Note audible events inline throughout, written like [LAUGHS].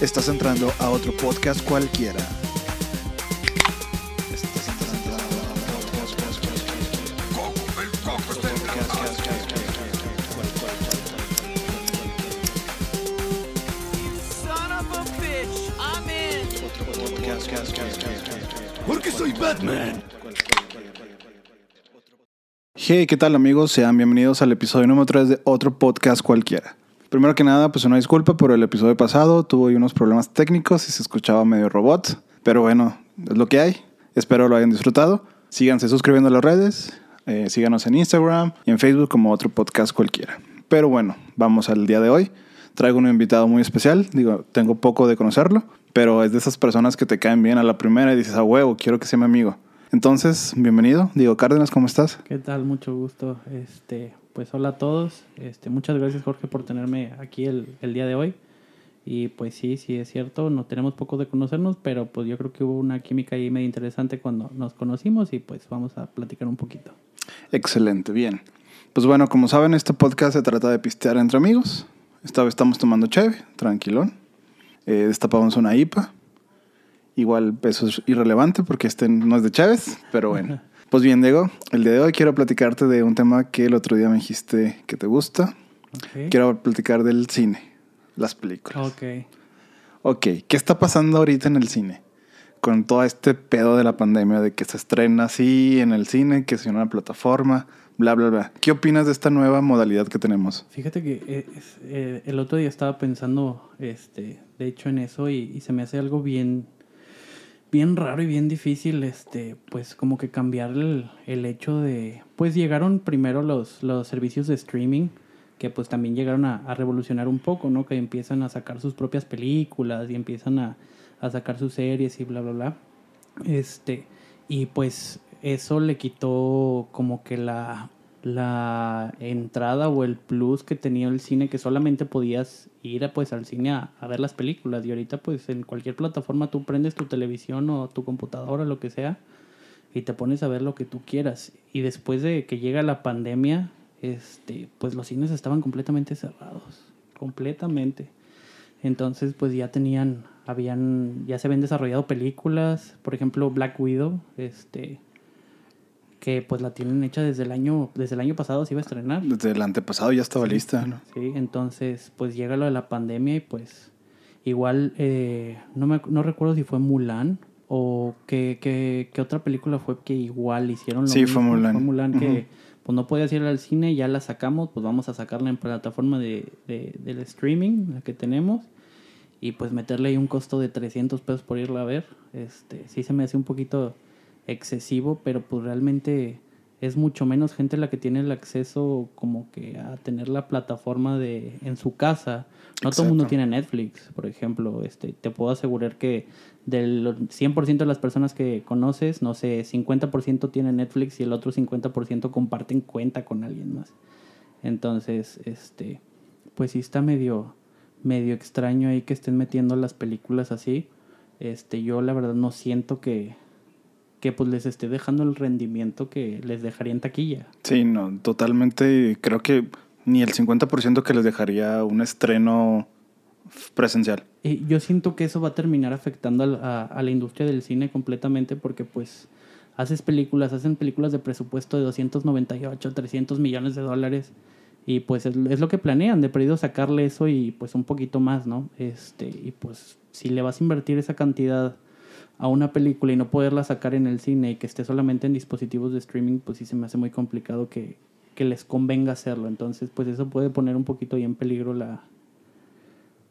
Estás entrando a otro podcast cualquiera. Porque soy Batman. Hey, ¿qué tal amigos? Sean bienvenidos al episodio número 3 de otro podcast cualquiera. Primero que nada, pues una disculpa por el episodio pasado. Tuve unos problemas técnicos y se escuchaba medio robot. Pero bueno, es lo que hay. Espero lo hayan disfrutado. Síganse suscribiendo a las redes. eh, síganos en Instagram y en Facebook como otro podcast cualquiera. Pero bueno, vamos al día de hoy. Traigo un invitado muy especial. Digo, tengo poco de conocerlo, pero es de esas personas que te caen bien a la primera y dices, a huevo, quiero que sea mi amigo. Entonces, bienvenido. Diego Cárdenas, ¿cómo estás? ¿Qué tal? Mucho gusto. Este, pues hola a todos. Este, muchas gracias Jorge por tenerme aquí el, el día de hoy. Y pues sí, sí es cierto, no tenemos poco de conocernos, pero pues yo creo que hubo una química ahí medio interesante cuando nos conocimos y pues vamos a platicar un poquito. Excelente, bien. Pues bueno, como saben, este podcast se trata de pistear entre amigos. Esta vez estamos tomando cheve, tranquilón. Eh, destapamos una IPA. Igual eso es irrelevante porque este no es de Chávez, pero bueno. [LAUGHS] Pues bien, Diego, el día de hoy quiero platicarte de un tema que el otro día me dijiste que te gusta. Quiero platicar del cine, las películas. Ok. Ok, ¿qué está pasando ahorita en el cine? Con todo este pedo de la pandemia, de que se estrena así en el cine, que en una plataforma, bla, bla, bla. ¿Qué opinas de esta nueva modalidad que tenemos? Fíjate que eh, es- eh, el otro día estaba pensando, este, de hecho, en eso y, y se me hace algo bien, bien raro y bien difícil, este, pues como que cambiar el, el hecho de, pues llegaron primero los, los servicios de streaming que pues también llegaron a, revolucionar un poco, ¿no? Que empiezan a sacar sus propias películas y empiezan a, a sacar sus series y bla, bla, bla. Este, y pues eso le quitó como que la, la entrada o el plus que tenía el cine, que solamente podías ir pues al cine a, a ver las películas. Y ahorita pues en cualquier plataforma tú prendes tu televisión o tu computadora, lo que sea, y te pones a ver lo que tú quieras. Y después de que llega la pandemia, este, pues los cines estaban completamente cerrados, completamente. Entonces, pues ya tenían, habían, ya se habían desarrollado películas, por ejemplo, Black Widow, este, que pues la tienen hecha desde el año, desde el año pasado se iba a estrenar. Desde el antepasado ya estaba lista, ¿no? Sí, entonces pues llega lo de la pandemia y pues igual eh, no, me, no recuerdo si fue Mulan o qué, qué, qué otra película fue que igual hicieron lo Sí, fue. Mulan. Fue Mulan que pues no podías ir al cine, ya la sacamos, pues vamos a sacarla en plataforma de, de, del streaming, la que tenemos, y pues meterle ahí un costo de 300 pesos por irla a ver. Este, sí se me hace un poquito excesivo, pero pues realmente es mucho menos gente la que tiene el acceso como que a tener la plataforma de en su casa. No todo el mundo tiene Netflix, por ejemplo. Este, te puedo asegurar que del 100% de las personas que conoces, no sé, 50% tienen Netflix y el otro 50% comparten cuenta con alguien más. Entonces, este, pues sí está medio, medio extraño ahí que estén metiendo las películas así. Este, yo la verdad no siento que, que pues les esté dejando el rendimiento que les dejaría en taquilla. Sí, no, totalmente. Creo que ni el 50% que les dejaría un estreno presencial. Y yo siento que eso va a terminar afectando a la industria del cine completamente porque pues haces películas, hacen películas de presupuesto de 298, 300 millones de dólares y pues es, es lo que planean, de perdido sacarle eso y pues un poquito más, ¿no? Este, y pues si le vas a invertir esa cantidad a una película y no poderla sacar en el cine y que esté solamente en dispositivos de streaming, pues sí se me hace muy complicado que, que les convenga hacerlo. Entonces, pues eso puede poner un poquito ahí en peligro la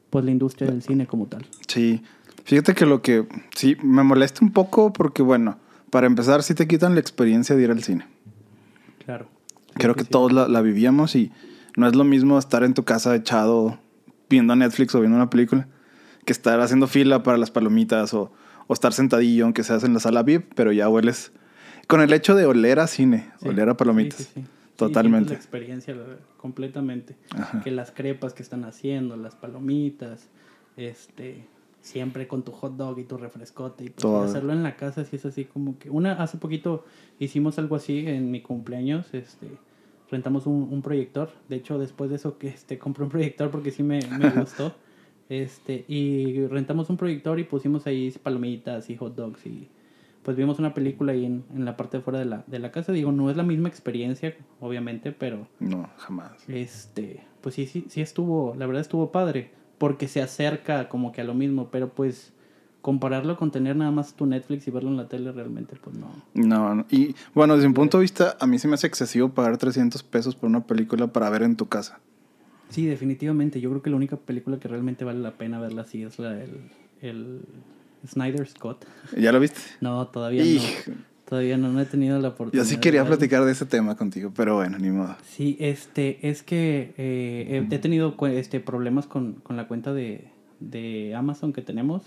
pues la industria del cine como tal. Sí, fíjate que lo que sí me molesta un poco porque, bueno, para empezar, sí te quitan la experiencia de ir al cine. Claro. Creo que todos la, la vivíamos y no es lo mismo estar en tu casa echado viendo Netflix o viendo una película que estar haciendo fila para las palomitas o, o estar sentadillo, aunque seas en la sala VIP, pero ya hueles. Con el hecho de oler a cine, Sí, oler a palomitas. sí, sí. Totalmente. La experiencia completamente. Ajá. Que las crepas que están haciendo, las palomitas, este, siempre con tu hot dog y tu refrescote y pues, Todo. hacerlo en la casa sí es así como que una hace poquito hicimos algo así en mi cumpleaños, este rentamos un, un proyector, de hecho después de eso que este compré un proyector porque sí me, me [LAUGHS] gustó. Este, y rentamos un proyector y pusimos ahí palomitas y hot dogs y pues vimos una película ahí en, en la parte de fuera de la, de la casa. Digo, no es la misma experiencia, obviamente, pero No, jamás. este, pues sí, sí, sí estuvo, la verdad estuvo padre, porque se acerca como que a lo mismo, pero pues compararlo con tener nada más tu Netflix y verlo en la tele realmente, pues no. No, y bueno, desde mi punto de vista, a mí se me hace excesivo pagar 300 pesos por una película para ver en tu casa. Sí, definitivamente, yo creo que la única película que realmente vale la pena verla así es la del el Snyder Scott. ¿Ya lo viste? No, todavía no. Todavía no, no he tenido la Yo oportunidad. sí de quería platicar de ese tema contigo, pero bueno, ni modo. Sí, este, es que eh, he, he tenido este, problemas con, con la cuenta de, de Amazon que tenemos.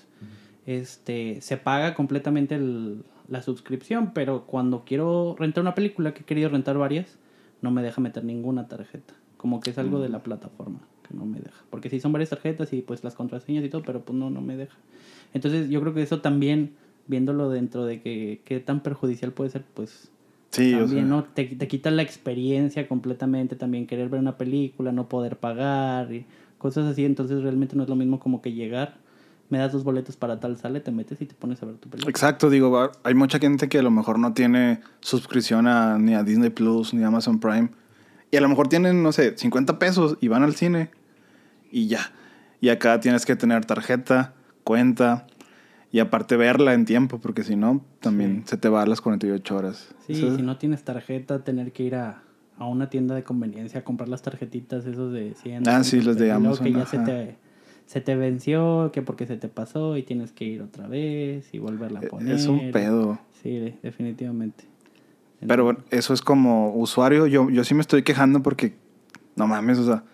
Este, se paga completamente el- la suscripción, pero cuando quiero rentar una película, que he querido rentar varias, no me deja meter ninguna tarjeta. Como que es algo de la plataforma que no me deja. Porque sí son varias tarjetas y pues las contraseñas y todo, pero pues no, no me deja. Entonces yo creo que eso también, viéndolo dentro de que qué tan perjudicial puede ser, pues Sí, o también, sea, ¿no? Te, te quita la experiencia completamente, también querer ver una película, no poder pagar y cosas así, entonces realmente no es lo mismo como que llegar, me das dos boletos para tal sale, te metes y te pones a ver tu película. Exacto, digo, hay mucha gente que a lo mejor no tiene suscripción a, ni a Disney Plus ni a Amazon Prime. Y a lo mejor tienen, no sé, 50 pesos y van al cine y ya. Y acá tienes que tener tarjeta, cuenta y aparte verla en tiempo, porque si no, también se te va a las 48 horas. Sí, si no tienes tarjeta, tener que ir a, a una tienda de conveniencia a comprar las tarjetitas esos de 100. Ah, sí, los de Amazon, que ya se te, se te venció, que porque se te pasó y tienes que ir otra vez y volverla a poner. es un pedo. Sí, definitivamente. Pero bueno, eso es como usuario. Yo, yo sí me estoy quejando porque, no mames, o sea,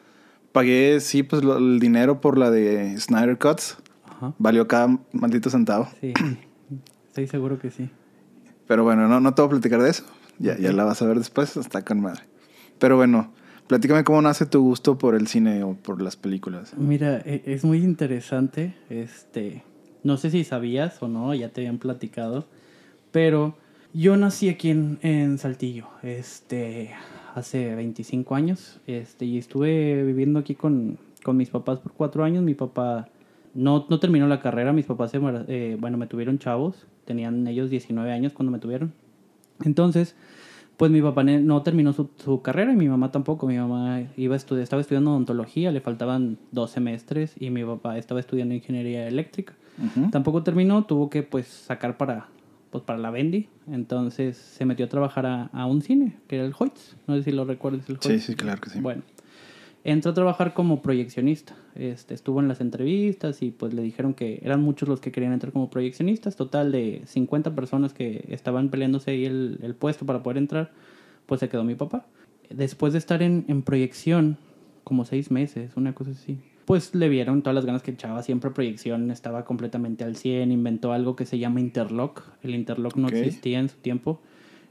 pagué, sí, pues lo- el dinero por la de Snyder Cuts. Ajá. Valió cada maldito centavo. Sí, estoy seguro que sí. Pero bueno, no, no te voy a platicar de eso. Ya, ya la vas a ver después, está con madre. Pero bueno, platícame cómo nace tu gusto por el cine o por las películas. Mira, e- es muy interesante. Este, no sé si sabías o no, ya te habían platicado, pero yo nací aquí en, en Saltillo, este, hace 25 años, este, y estuve viviendo aquí con, con mis papás por cuatro años. Mi papá no, no terminó la carrera, mis papás, se, eh, bueno, me tuvieron chavos, tenían ellos 19 años cuando me tuvieron. Entonces, pues mi papá no terminó su, su carrera y mi mamá tampoco. Mi mamá iba a estudiar, estaba estudiando odontología, le faltaban dos semestres y mi papá estaba estudiando ingeniería eléctrica. Tampoco terminó, tuvo que pues sacar para, pues, para la Bendy. Entonces se metió a trabajar a, a un cine, que era el Hoyts. No sé si lo recuerdas el Sí, Hoyts. sí, claro que sí. Bueno, entró a trabajar como proyeccionista. Este, estuvo en las entrevistas y pues le dijeron que eran muchos los que querían entrar como proyeccionistas. Total de 50 personas que estaban peleándose ahí el, el puesto para poder entrar, pues se quedó mi papá. Después de estar en, en proyección como seis meses, una cosa así, pues le vieron todas las ganas que echaba. Siempre proyección, estaba completamente al 100. Inventó algo que se llama interlock. El interlock no existía en su tiempo.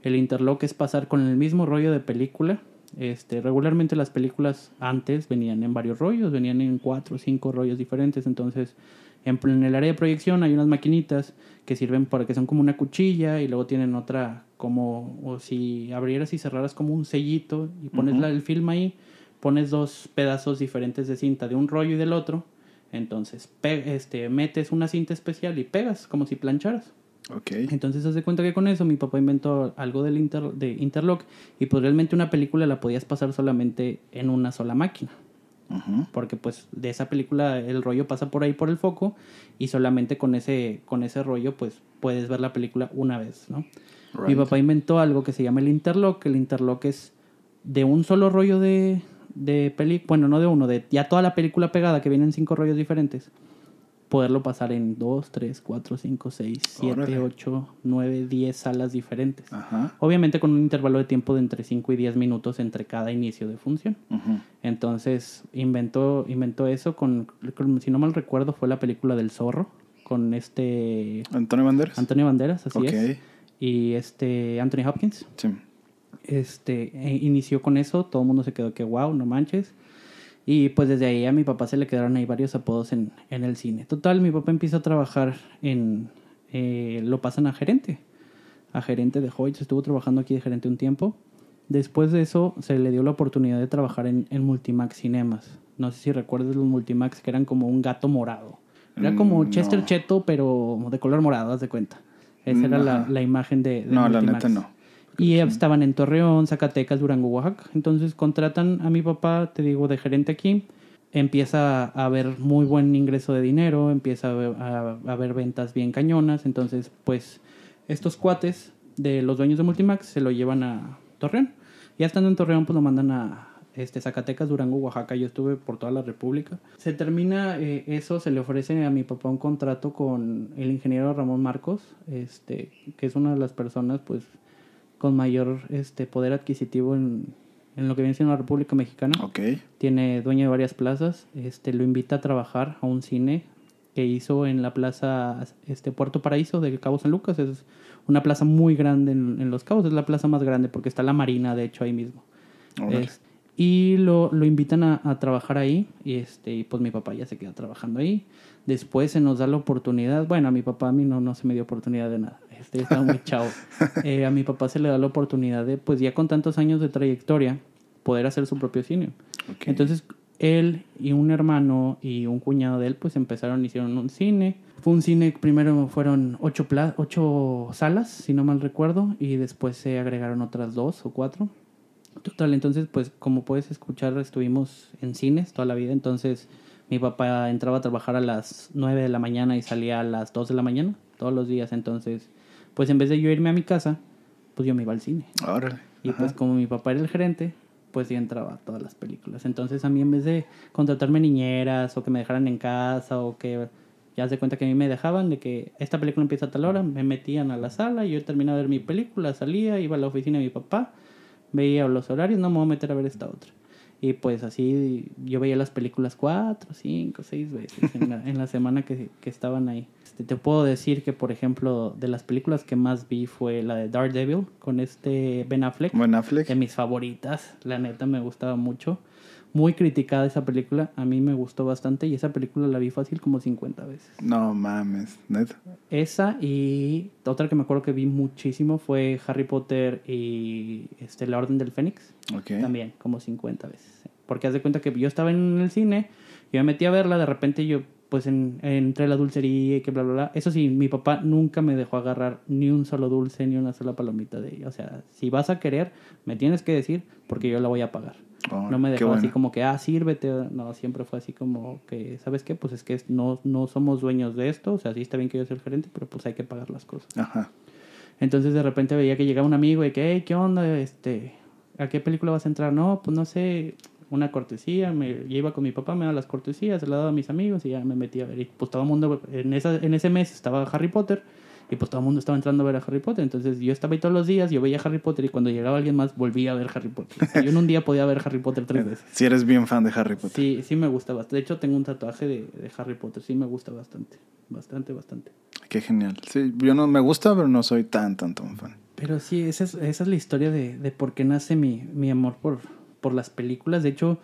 El interlock es pasar con el mismo rollo de película. Este, regularmente las películas antes venían en varios rollos, venían en cuatro o cinco rollos diferentes. Entonces, en, en el área de proyección hay unas maquinitas que sirven para que son como una cuchilla y luego tienen otra como, o si abrieras y cerraras como un sellito y pones la- el film ahí, pones dos pedazos diferentes de cinta de un rollo y del otro. Entonces, este, metes una cinta especial y pegas como si plancharas. Ok. Entonces, haz de cuenta que con eso mi papá inventó algo del inter- de Interlock y pues realmente una película la podías pasar solamente en una sola máquina. Porque pues de esa película el rollo pasa por ahí por el foco y solamente con ese, con ese rollo pues puedes ver la película una vez, ¿no? Mi papá inventó algo que se llama el interlock. El interlock es de un solo rollo de, de película, bueno, no de uno, de ya toda la película pegada que vienen cinco rollos diferentes. Poderlo pasar en dos, tres, cuatro, cinco, seis, siete, Órale. ocho, nueve, diez salas diferentes. Ajá. Obviamente con un intervalo de tiempo de entre 5 y 10 minutos entre cada inicio de función. Entonces inventó, inventó eso con, con- si no mal recuerdo, fue la película del zorro con este Antonio Banderas. Antonio Banderas, así es. Y este Anthony Hopkins. Sí. Este eh, inició con eso, todo el mundo se quedó que wow, no manches. Y pues desde ahí a mi papá se le quedaron ahí varios apodos en, en el cine. Total, mi papá empieza a trabajar en. eh, lo pasan a gerente. A gerente de Hoyts. Estuvo trabajando aquí de gerente un tiempo. Después de eso, se le dio la oportunidad de trabajar en, en Multimax Cinemas. No sé si recuerdas los Multimax que eran como un gato morado. Era como Mm, Chester no. Cheto, pero de color morado, haz de cuenta. Esa era la, la imagen de, de No, la neta no. Y estaban en Torreón, Zacatecas, Durango, Oaxaca. Entonces contratan a mi papá, te digo, de gerente aquí. Empieza a haber muy buen ingreso de dinero, empieza a haber, ventas bien cañonas. Entonces, pues, estos cuates de los dueños de Multimax se lo llevan a Torreón. Ya estando en Torreón, pues lo mandan a este, Zacatecas, Durango, Oaxaca. Yo estuve por toda la República. Se termina eh, eso, se le ofrece a mi papá un contrato con el ingeniero Ramón Marcos, este, que es una de las personas, pues, con mayor este, poder adquisitivo en, en lo que viene siendo la República Mexicana. Tiene dueño de varias plazas. Este, lo invita a trabajar a un cine que hizo en la plaza este, Puerto Paraíso de Cabo San Lucas. Es una plaza muy grande en, en Los Cabos. Es la plaza más grande porque está la marina, de hecho, ahí mismo. Es- y lo, lo invitan a, a trabajar ahí. Y, este, y pues mi papá ya se queda trabajando ahí. Después se nos da la oportunidad. Bueno, a mi papá a mí no, no se me dio oportunidad de nada. Este, estaba muy [LAUGHS] chavo. Eh, a mi papá se le da la oportunidad de, pues ya con tantos años de trayectoria, poder hacer su propio cine. Entonces, él y un hermano y un cuñado de él, pues empezaron, hicieron un cine. Fue un cine, primero fueron ocho, pla- ocho salas, si no mal recuerdo, y después se agregaron otras dos o cuatro. Total, entonces, pues como puedes escuchar, estuvimos en cines toda la vida. Entonces, mi papá entraba a trabajar a las 9 de la mañana y salía a las 2 de la mañana, todos los días. Entonces, pues en vez de yo irme a mi casa, pues yo me iba al cine. Órale. Y Ajá. pues como mi papá era el gerente, pues yo entraba a todas las películas. Entonces a mí en vez de contratarme niñeras o que me dejaran en casa o que ya se cuenta que a mí me dejaban de que esta película empieza a tal hora, me metían a la sala, yo terminaba de ver mi película, salía, iba a la oficina de mi papá, veía los horarios, no me voy a meter a ver esta otra. Y pues así yo veía las películas cuatro, cinco, seis veces en la, en la semana que, que estaban ahí. Este, te puedo decir que, por ejemplo, de las películas que más vi fue la de Daredevil con este Ben Affleck Buen Affleck. de mis favoritas. La neta me gustaba mucho. Muy criticada esa película. A mí me gustó bastante y esa película la vi fácil como 50 veces. No mames, neta. Esa y otra que me acuerdo que vi muchísimo fue Harry Potter y este, La Orden del Fénix. Ok. También, como 50 veces. Porque haz de cuenta que yo estaba en el cine, yo me metí a verla, de repente yo, pues en, entre la dulcería y que bla, bla, bla. Eso sí, mi papá nunca me dejó agarrar ni un solo dulce, ni una sola palomita de ella. O sea, si vas a querer, me tienes que decir porque yo la voy a pagar. Oh, no me dejó así como que, ah, sírvete. No, siempre fue así como que, ¿sabes qué? Pues es que no, no somos dueños de esto. O sea, sí está bien que yo sea el gerente, pero pues hay que pagar las cosas. Ajá. Entonces de repente veía que llegaba un amigo y que, hey, ¿qué onda? Este, ¿A qué película vas a entrar? No, pues no sé, una cortesía. Me, yo iba con mi papá, me daba las cortesías, se las daba a mis amigos y ya me metí a ver. Y pues todo el mundo, en, esa, en ese mes estaba Harry Potter y pues todo el mundo estaba entrando a ver a Harry Potter. Entonces yo estaba ahí todos los días, yo veía Harry Potter y cuando llegaba alguien más volvía a ver Harry Potter. O sea, yo en un día podía ver Harry Potter tres [LAUGHS] veces. Si eres bien fan de Harry Potter. Sí, sí me gusta bastante. De hecho, tengo un tatuaje de, de Harry Potter. Sí me gusta bastante. Bastante, bastante. Qué genial. Sí, yo no me gusta, pero no soy tan, tan, tan fan. Pero sí, esa es, esa es la historia de, de por qué nace mi, mi amor por, por las películas. De hecho,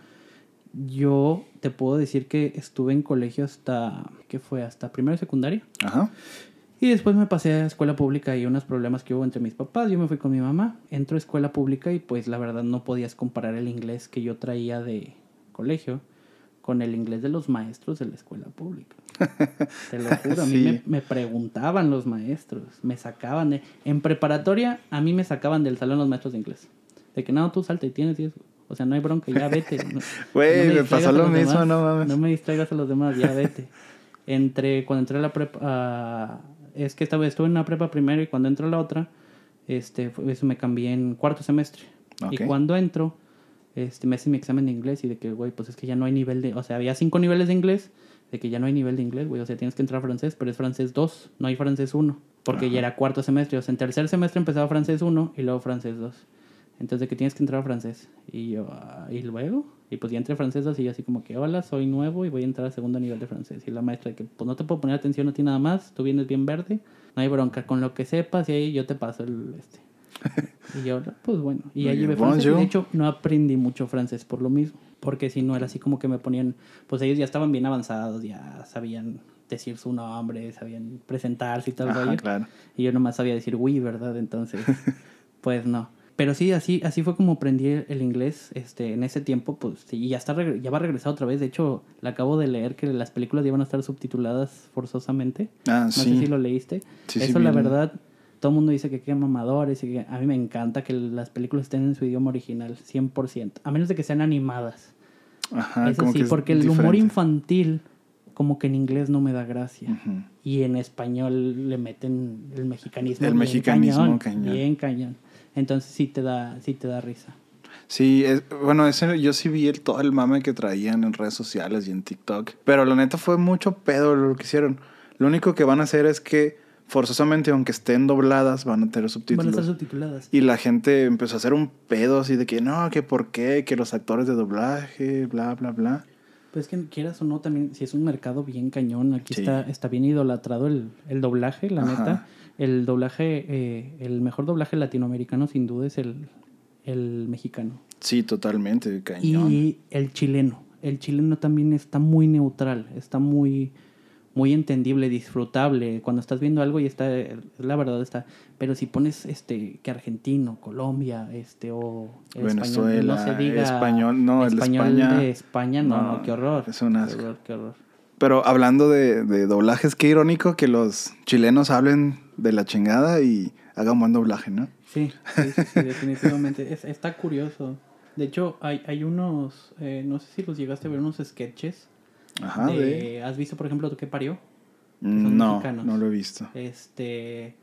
yo te puedo decir que estuve en colegio hasta, ¿qué fue? Hasta primero de secundaria. Ajá. Y después me pasé a escuela pública y unos problemas que hubo entre mis papás. Yo me fui con mi mamá. Entro a escuela pública y pues la verdad no podías comparar el inglés que yo traía de colegio con el inglés de los maestros de la escuela pública. [LAUGHS] Te lo juro, a mí Sí. me, me preguntaban los maestros, me sacaban de... En preparatoria, a mí me sacaban del salón los maestros de inglés. De que no, tú salta y tienes 10. O sea, no hay bronca, ya vete. [LAUGHS] No- Güey, me pasó lo mismo, demás, no mames. No me distraigas a los demás, ya vete. Entre, cuando entré a la prepa, es que esta vez estuve en una prepa primero y cuando entro a la otra, este, eso me cambié en cuarto semestre. Y cuando entro, este, me hacen mi examen de inglés y de que, güey, pues es que ya no hay nivel de, o sea, había cinco niveles de inglés, de que ya no hay nivel de inglés, güey, o sea, tienes que entrar a francés, pero es francés 2, no hay francés 1, porque ya era cuarto semestre, o sea, en tercer semestre empezaba francés 1 y luego francés 2. Entonces, de que tienes que entrar a francés. Y yo, ah, ¿y luego? Y pues ya entré a francés 2 y yo así como que, hola, soy nuevo y voy a entrar a segundo nivel de francés. Y la maestra que, pues no te puedo poner atención, no tiene nada más, tú vienes bien verde, no hay bronca, con lo que sepas y ahí yo te paso el, este. Y yo, pues bueno, y bien. llevé francés. Y de hecho, no aprendí mucho francés por lo mismo. Porque si no era así como que me ponían, pues ellos ya estaban bien avanzados, ya sabían decir su nombre, sabían presentarse y tal Ajá, claro. Y yo nomás sabía decir oui, ¿verdad? Entonces, [LAUGHS] pues no. Pero sí, así, así fue como aprendí el, inglés este, en ese tiempo, pues, y ya, está, ya va a regresar otra vez. De hecho, le acabo de leer que las películas ya van a estar subtituladas forzosamente. Ah, No sí. sé si lo leíste. Sí, sí, Eso, la verdad, todo el mundo dice que qué mamadores y que a mí me encanta que las películas estén en su idioma original, 100%. A menos de que sean animadas. Ajá, Eso como sí, que es porque el humor infantil, como que en inglés no me da gracia. Y en español le meten el mexicanismo. El bien mexicanismo cañón, cañón. Bien cañón. Entonces sí te da, sí te da risa. Sí, es- bueno, ese, yo sí vi el, todo el mame que traían en redes sociales y en TikTok. Pero la neta fue mucho pedo lo que hicieron. Lo único que van a hacer es que forzosamente, aunque estén dobladas, van a tener Van a subtítulos. estar subtituladas. Y la gente empezó a hacer un pedo así de que no, que por qué, que los actores de doblaje, bla, bla, bla. Pues que quieras o no, también, si es un mercado bien cañón, aquí Sí. está, está bien idolatrado el, el doblaje, la Ajá. neta. El doblaje, eh, el mejor doblaje latinoamericano sin duda es el, el mexicano. Sí, totalmente, cañón. Y el chileno. El chileno también está muy neutral, está muy, muy entendible, disfrutable. Cuando estás viendo algo y está, la verdad está. Pero si pones este que argentino, Colombia, este o el Venezuela, español, no se diga español, no, el de español España. de España, no, No, no, qué horror. es un Qué asco. horror, qué horror. Pero hablando de, de doblajes, qué irónico que los chilenos hablen de la chingada y hagan buen doblaje, ¿no? Sí, sí, sí, sí, [LAUGHS] definitivamente. Es- está curioso. De hecho, hay, hay unos, eh, no sé si los llegaste a ver, unos sketches. Ajá, de- de... ¿Has visto, por ejemplo, qué parió? son No, mexicanos. no lo he visto. Este.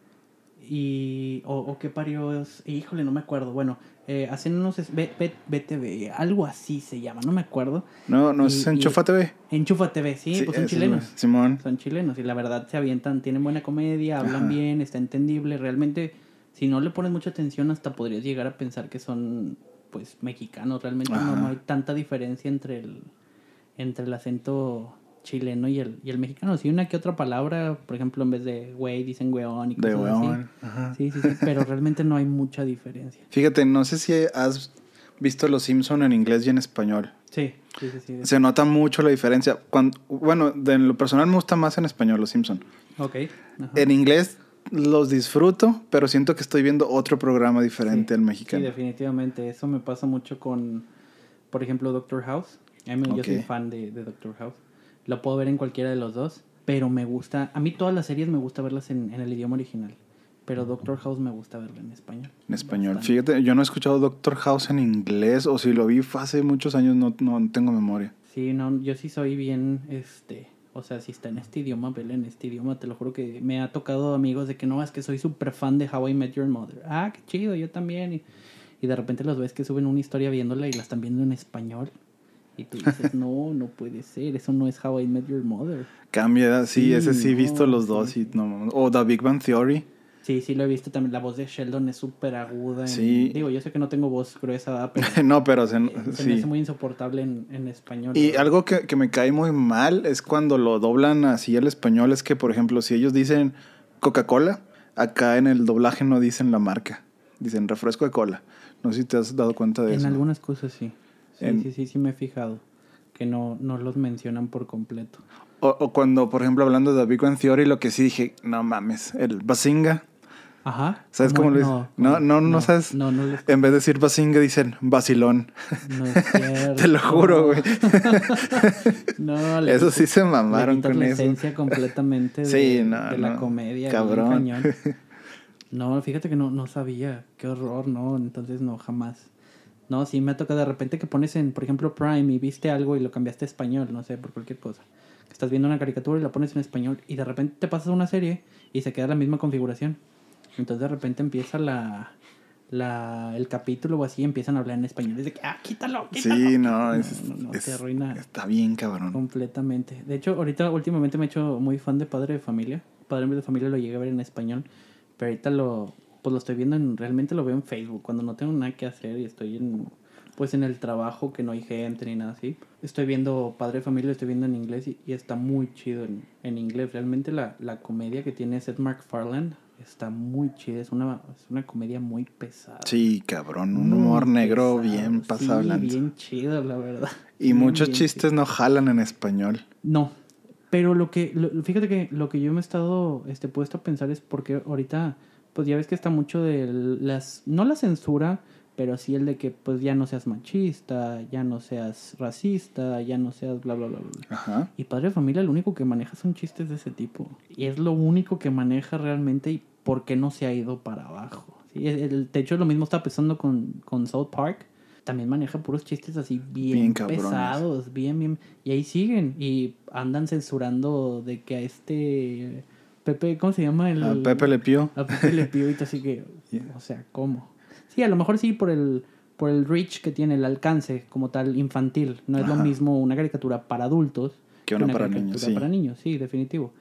Y. O, o qué parió. es- Híjole, no me acuerdo. Bueno, eh, hacen unos. B- B- BTV, algo así se llama, no me acuerdo. No, no es Y- en y- Chufa TV. Enchufa TV, sí, pues son chilenos. es, Simón. Son chilenos y la verdad se avientan, tienen buena comedia, hablan Ajá. bien, está entendible. Realmente, si no le pones mucha atención, hasta podrías llegar a pensar que son, pues, mexicanos. Realmente Ajá. no hay tanta diferencia entre el, entre el acento chileno y el, y el mexicano. Sí, una que otra palabra, por ejemplo, en vez de güey, dicen weón y De cosas así. weón. Ajá. Sí, sí, sí, pero realmente no hay mucha diferencia. [LAUGHS] Fíjate, no sé si has visto Los Simpson en inglés y en español. Sí, sí, sí. sí. Se nota mucho la diferencia. Cuando, bueno, de lo personal me gusta más en español Los Simpson. Ok. ajá. En inglés los disfruto, pero siento que estoy viendo otro programa diferente Sí, al Sí, mexicano. definitivamente. Eso me pasa mucho con, por ejemplo, Doctor House. A mí, Yo soy fan de, de Doctor House. Lo puedo ver en cualquiera de los dos, pero me gusta... A mí todas las series me gusta verlas en, en el idioma original, pero Doctor House me gusta verla en español. en español. Bastante. Fíjate, yo no he escuchado Doctor House en inglés, o si lo vi fue hace muchos años, no, no tengo memoria. Sí, no, yo sí soy bien, este... O sea, si está en este idioma, vela en este idioma. Te lo juro que me ha tocado amigos de que no, es que soy súper fan de How I Met Your Mother. Ah, qué chido, yo también. Y, y de repente los ves que suben una historia viéndola y la están viendo en español. Y tú dices, no, no puede ser, eso no es How I Met Your Mother. Cambia, sí, Sí, ese sí he visto no, los sí, dos. sí. Y, no, o The Big Bang Theory. Sí, sí lo he visto también. La voz de Sheldon es súper aguda. en- Sí. Digo, yo sé que no tengo voz gruesa, [LAUGHS] pero no, pero se, eh, se me sí. hace muy insoportable en, en español. Y ¿verdad? algo que, que me cae muy mal es cuando lo doblan así al español. Es que, por ejemplo, si ellos dicen Coca-Cola, acá en el doblaje no dicen la marca. Dicen refresco de cola. No sé si te has dado cuenta de En eso. algunas cosas sí. Sí, En- sí, sí, sí me he fijado. Que no, no los mencionan por completo. O, o cuando, por ejemplo, hablando de Big Bang Theory, lo que sí dije, no mames, el Basinga. Ajá. ¿Sabes cómo lo dicen? No, no, no sabes. No, no, les- En vez de decir Basinga, dicen Basilón. no es [LAUGHS] cierto. Te lo juro, güey. [LAUGHS] No, le Eso sí se mamaron con la eso. esencia completamente [LAUGHS] de, Sí, no, de la no. comedia. Cabrón. cañón. No, fíjate que no, no sabía. Qué horror, ¿no? Entonces no, jamás. No, sí me ha tocado de repente que pones en, por ejemplo, Prime y viste algo y lo cambiaste a español, no sé, por cualquier cosa. Que estás viendo una caricatura y la pones en español y de repente te pasas a una serie y se queda la misma configuración. Entonces de repente empieza la, la, el capítulo o así y empiezan a hablar en español. Es de que, ah, quítalo, quítalo. Sí, no, es, no, no, es- te arruina está bien cabrón. completamente. De hecho, ahorita últimamente me he hecho muy fan de Padre de Familia. Padre de Familia lo llegué a ver en español, pero ahorita lo pues lo estoy viendo en realmente lo veo en Facebook cuando no tengo nada que hacer y estoy en pues en el trabajo que no hay gente ni nada así. Estoy viendo Padre de Familia, lo estoy viendo en inglés y, y está muy chido en, en inglés. Realmente la, la comedia que tiene Seth MacFarlane está muy chida. Es una, es una comedia muy pesada. Sí, cabrón, un Muy humor negro pesado. bien Sí, pasado lanza. bien chido, la verdad. Y Bien, muchos bien chistes no jalan en español. no, pero lo que, lo- fíjate que lo que yo me he estado este, puesto a pensar es porque ahorita pues ya ves que está mucho de las, no la censura, pero sí el de que pues ya no seas machista, ya no seas racista, ya no seas bla, bla, bla, bla. Ajá. Y Padre de Familia lo único que maneja son chistes de ese tipo. Y es lo único que maneja realmente y por qué no se ha ido para abajo. Sí, el, de hecho, lo mismo está pasando con, con South Park. También maneja puros chistes así bien, pesados, bien, bien. Y ahí siguen. Y andan censurando de que a este... Pepe, ¿cómo se llama? El, A Pepe Le Pío. a Pepe Le Pew y así que... [LAUGHS] Yeah. O sea, ¿cómo? Sí, a lo mejor sí por el, por el reach que tiene, el alcance como tal infantil. No es lo mismo una caricatura para adultos Que una para caricatura niños, sí. para niños, sí, definitivo.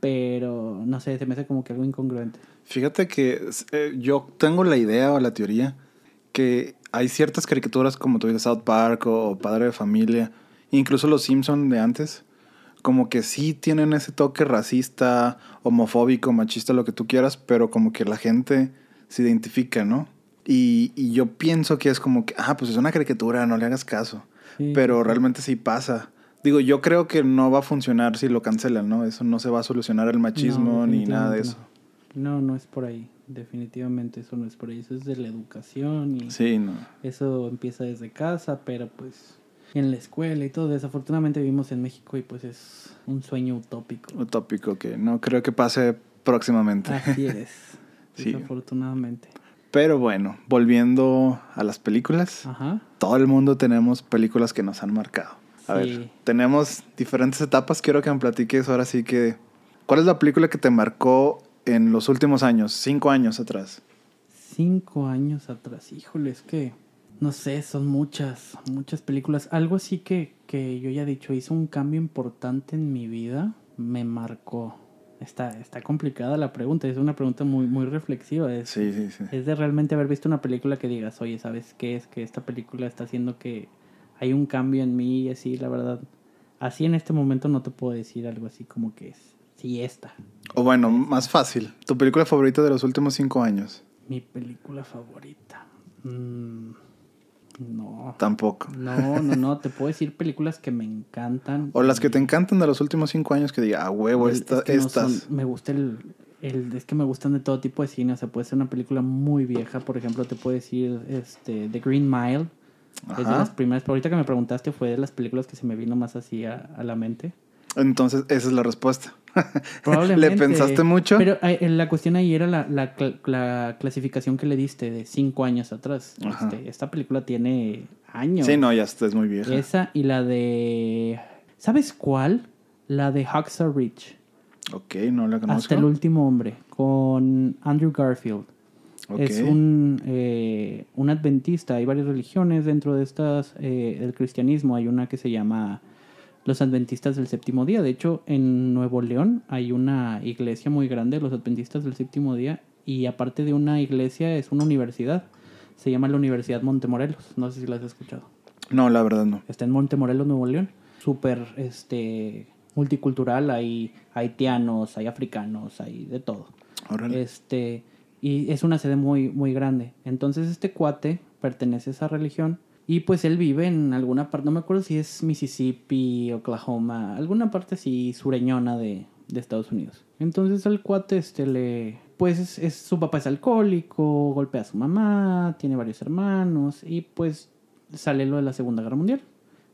Pero, no sé, se me hace como que algo incongruente. Fíjate que eh, yo tengo la idea o la teoría que hay ciertas caricaturas como tú dices South Park o, o Padre de Familia, incluso los Simpson de antes, como que sí tienen ese toque racista, homofóbico, machista, lo que tú quieras, pero como que la gente se identifica, ¿no? Y, y yo pienso que es como que, ah, pues es una caricatura, no le hagas caso. Sí, pero realmente sí pasa. Digo, yo creo que no va a funcionar si lo cancelan, ¿no? Eso no se va a solucionar el machismo No, ni nada de eso. no, no es por ahí. Definitivamente eso no es por ahí. Eso es de la educación y Sí, no. eso empieza desde casa, pero pues en la escuela y todo. Desafortunadamente vivimos en México y pues es un sueño utópico. utópico que no creo que pase próximamente. Así es. [LAUGHS] Sí. Desafortunadamente. Pero bueno, volviendo a las películas, Ajá. todo el mundo tenemos películas que nos han marcado. A Sí. ver, tenemos diferentes etapas. Quiero que me platiques ahora sí que. ¿Cuál es la película que te marcó en los últimos años, cinco años atrás? Cinco años atrás, híjole, es que, no sé, son muchas, muchas películas. Algo así que, que yo ya he dicho, hizo un cambio importante en mi vida, me marcó. Está, está complicada la pregunta, es una pregunta muy, muy reflexiva. Es, Sí, sí, sí. es de realmente haber visto una película que digas, oye, ¿sabes qué es? Que esta película está haciendo que hay un cambio en mí y así, la verdad. Así en este momento no te puedo decir algo así como que es, sí, esta. O bueno, más fácil. ¿Tu película favorita de los últimos cinco años? Mi película favorita. Mm, no. Tampoco. No, no, no. Te puedo decir películas que me encantan. O las que te encantan de los últimos cinco años que diga, a huevo, El- esta- es que no estas. son- me gusta el, el- Es que me gustan de todo tipo de cine. O sea, puede ser una película muy vieja. Por ejemplo, te puedo decir este, The Green Mile. Es de las primeras. Pero ahorita que me preguntaste, fue de las películas que se me vino más así a, a la mente. Entonces, esa es la respuesta. [LAUGHS] Probablemente. ¿Le pensaste mucho? Pero eh, la cuestión ahí era la, la cl- la clasificación que le diste de cinco años atrás. Este, esta película tiene años. Sí, no, ya está, es muy vieja. Esa y la de. ¿Sabes cuál? La de Hacksaw Ridge. Ok, no la conozco. Hasta el último hombre. Con Andrew Garfield. Ok. Es un, eh, un adventista. Hay varias religiones dentro de estas. eh, el cristianismo. Hay una que se llama los adventistas del séptimo día. De hecho, en Nuevo León hay una iglesia muy grande, los adventistas del séptimo día. Y aparte de una iglesia, es una universidad. Se llama la Universidad Montemorelos. No sé si la has escuchado. No, la verdad no. Está en Montemorelos, Nuevo León. Súper este, multicultural. Hay haitianos, hay africanos, hay de todo. Órale. Este, y es una sede muy, muy grande. Entonces este cuate pertenece a esa religión. Y pues él vive en alguna parte, no me acuerdo si es Mississippi, Oklahoma, alguna parte así sureñona de, de Estados Unidos. Entonces al cuate este le... Pues es, su papá es alcohólico, golpea a su mamá, tiene varios hermanos y pues sale lo de la Segunda Guerra Mundial.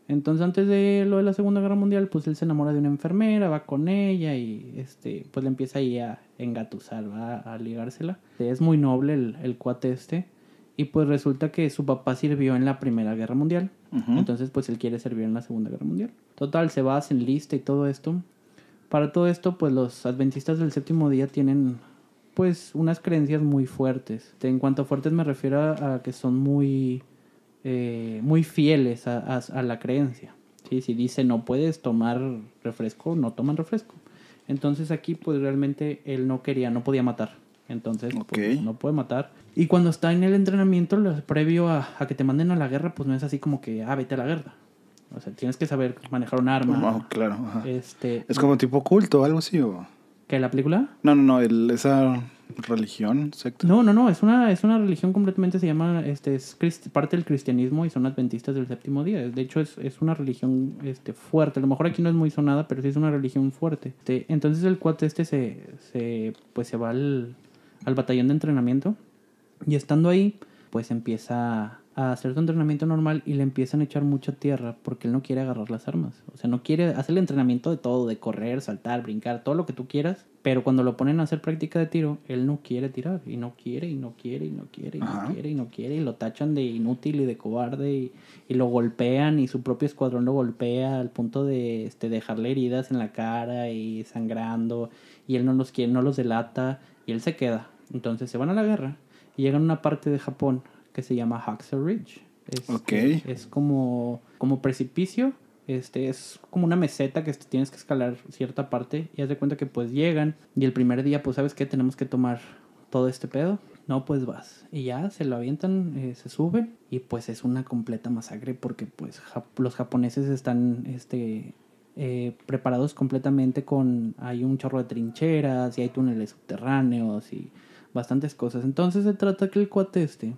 Entonces antes de lo de la Segunda Guerra Mundial, pues él se enamora de una enfermera, va con ella y este, pues le empieza ahí a engatusar, va a ligársela. Es muy noble el, el cuate este. Y pues resulta que su papá sirvió en la Primera Guerra Mundial. Entonces pues él quiere servir en la Segunda Guerra Mundial. Total, se va, hacen lista y todo esto. Para todo esto, pues los adventistas del séptimo día tienen pues unas creencias muy fuertes. En cuanto a fuertes me refiero a, a que son muy, eh, muy fieles a, a- a la creencia. ¿sí? Si dice no puedes tomar refresco, no toman refresco. Entonces aquí pues realmente él no quería, no podía matar. Entonces pues, no puede matar. Y cuando está en el entrenamiento, lo- previo a, a que te manden a la guerra, pues no es así como que, ah, vete a la guerra. O sea, tienes que saber manejar un arma. Oh, claro. ajá. Este, Es como tipo culto, algo así, o... ¿Que la película? No, no, no, el- esa religión, secta. No, no, no, es una, es una religión completamente, se llama, este, es crist- parte del cristianismo y son adventistas del séptimo día. De hecho, es, es una religión este, fuerte. A lo mejor aquí no es muy sonada, pero sí es una religión fuerte. Este, entonces el cuate este se, se, pues se va al, al batallón de entrenamiento. Y estando ahí, pues empieza a hacer su entrenamiento normal y le empiezan a echar mucha tierra porque él no quiere agarrar las armas. O sea, no quiere hacer el entrenamiento de todo, de correr, saltar, brincar, todo lo que tú quieras. Pero cuando lo ponen a hacer práctica de tiro, él no quiere tirar. Y no quiere, y no quiere, y no quiere, y no quiere, y no quiere. Y lo tachan de inútil y de cobarde. Y, y lo golpean y su propio escuadrón lo golpea al punto de este, dejarle heridas en la cara y sangrando. Y él no los quiere, no los delata. Y él se queda. Entonces se van a la guerra y llegan a una parte de Japón que se llama Haxor Ridge. Es, es como, como precipicio. Este es como una meseta que tienes que escalar cierta parte. Y haz de cuenta que pues llegan. Y el primer día, pues, ¿sabes qué? Tenemos que tomar todo este pedo. No, pues vas. Y ya se lo avientan, eh, se sube. Y pues es una completa masacre porque pues jap- los japoneses están este, eh, preparados completamente con... Hay un chorro de trincheras y hay túneles subterráneos y bastantes cosas. Entonces se trata que el cuate este...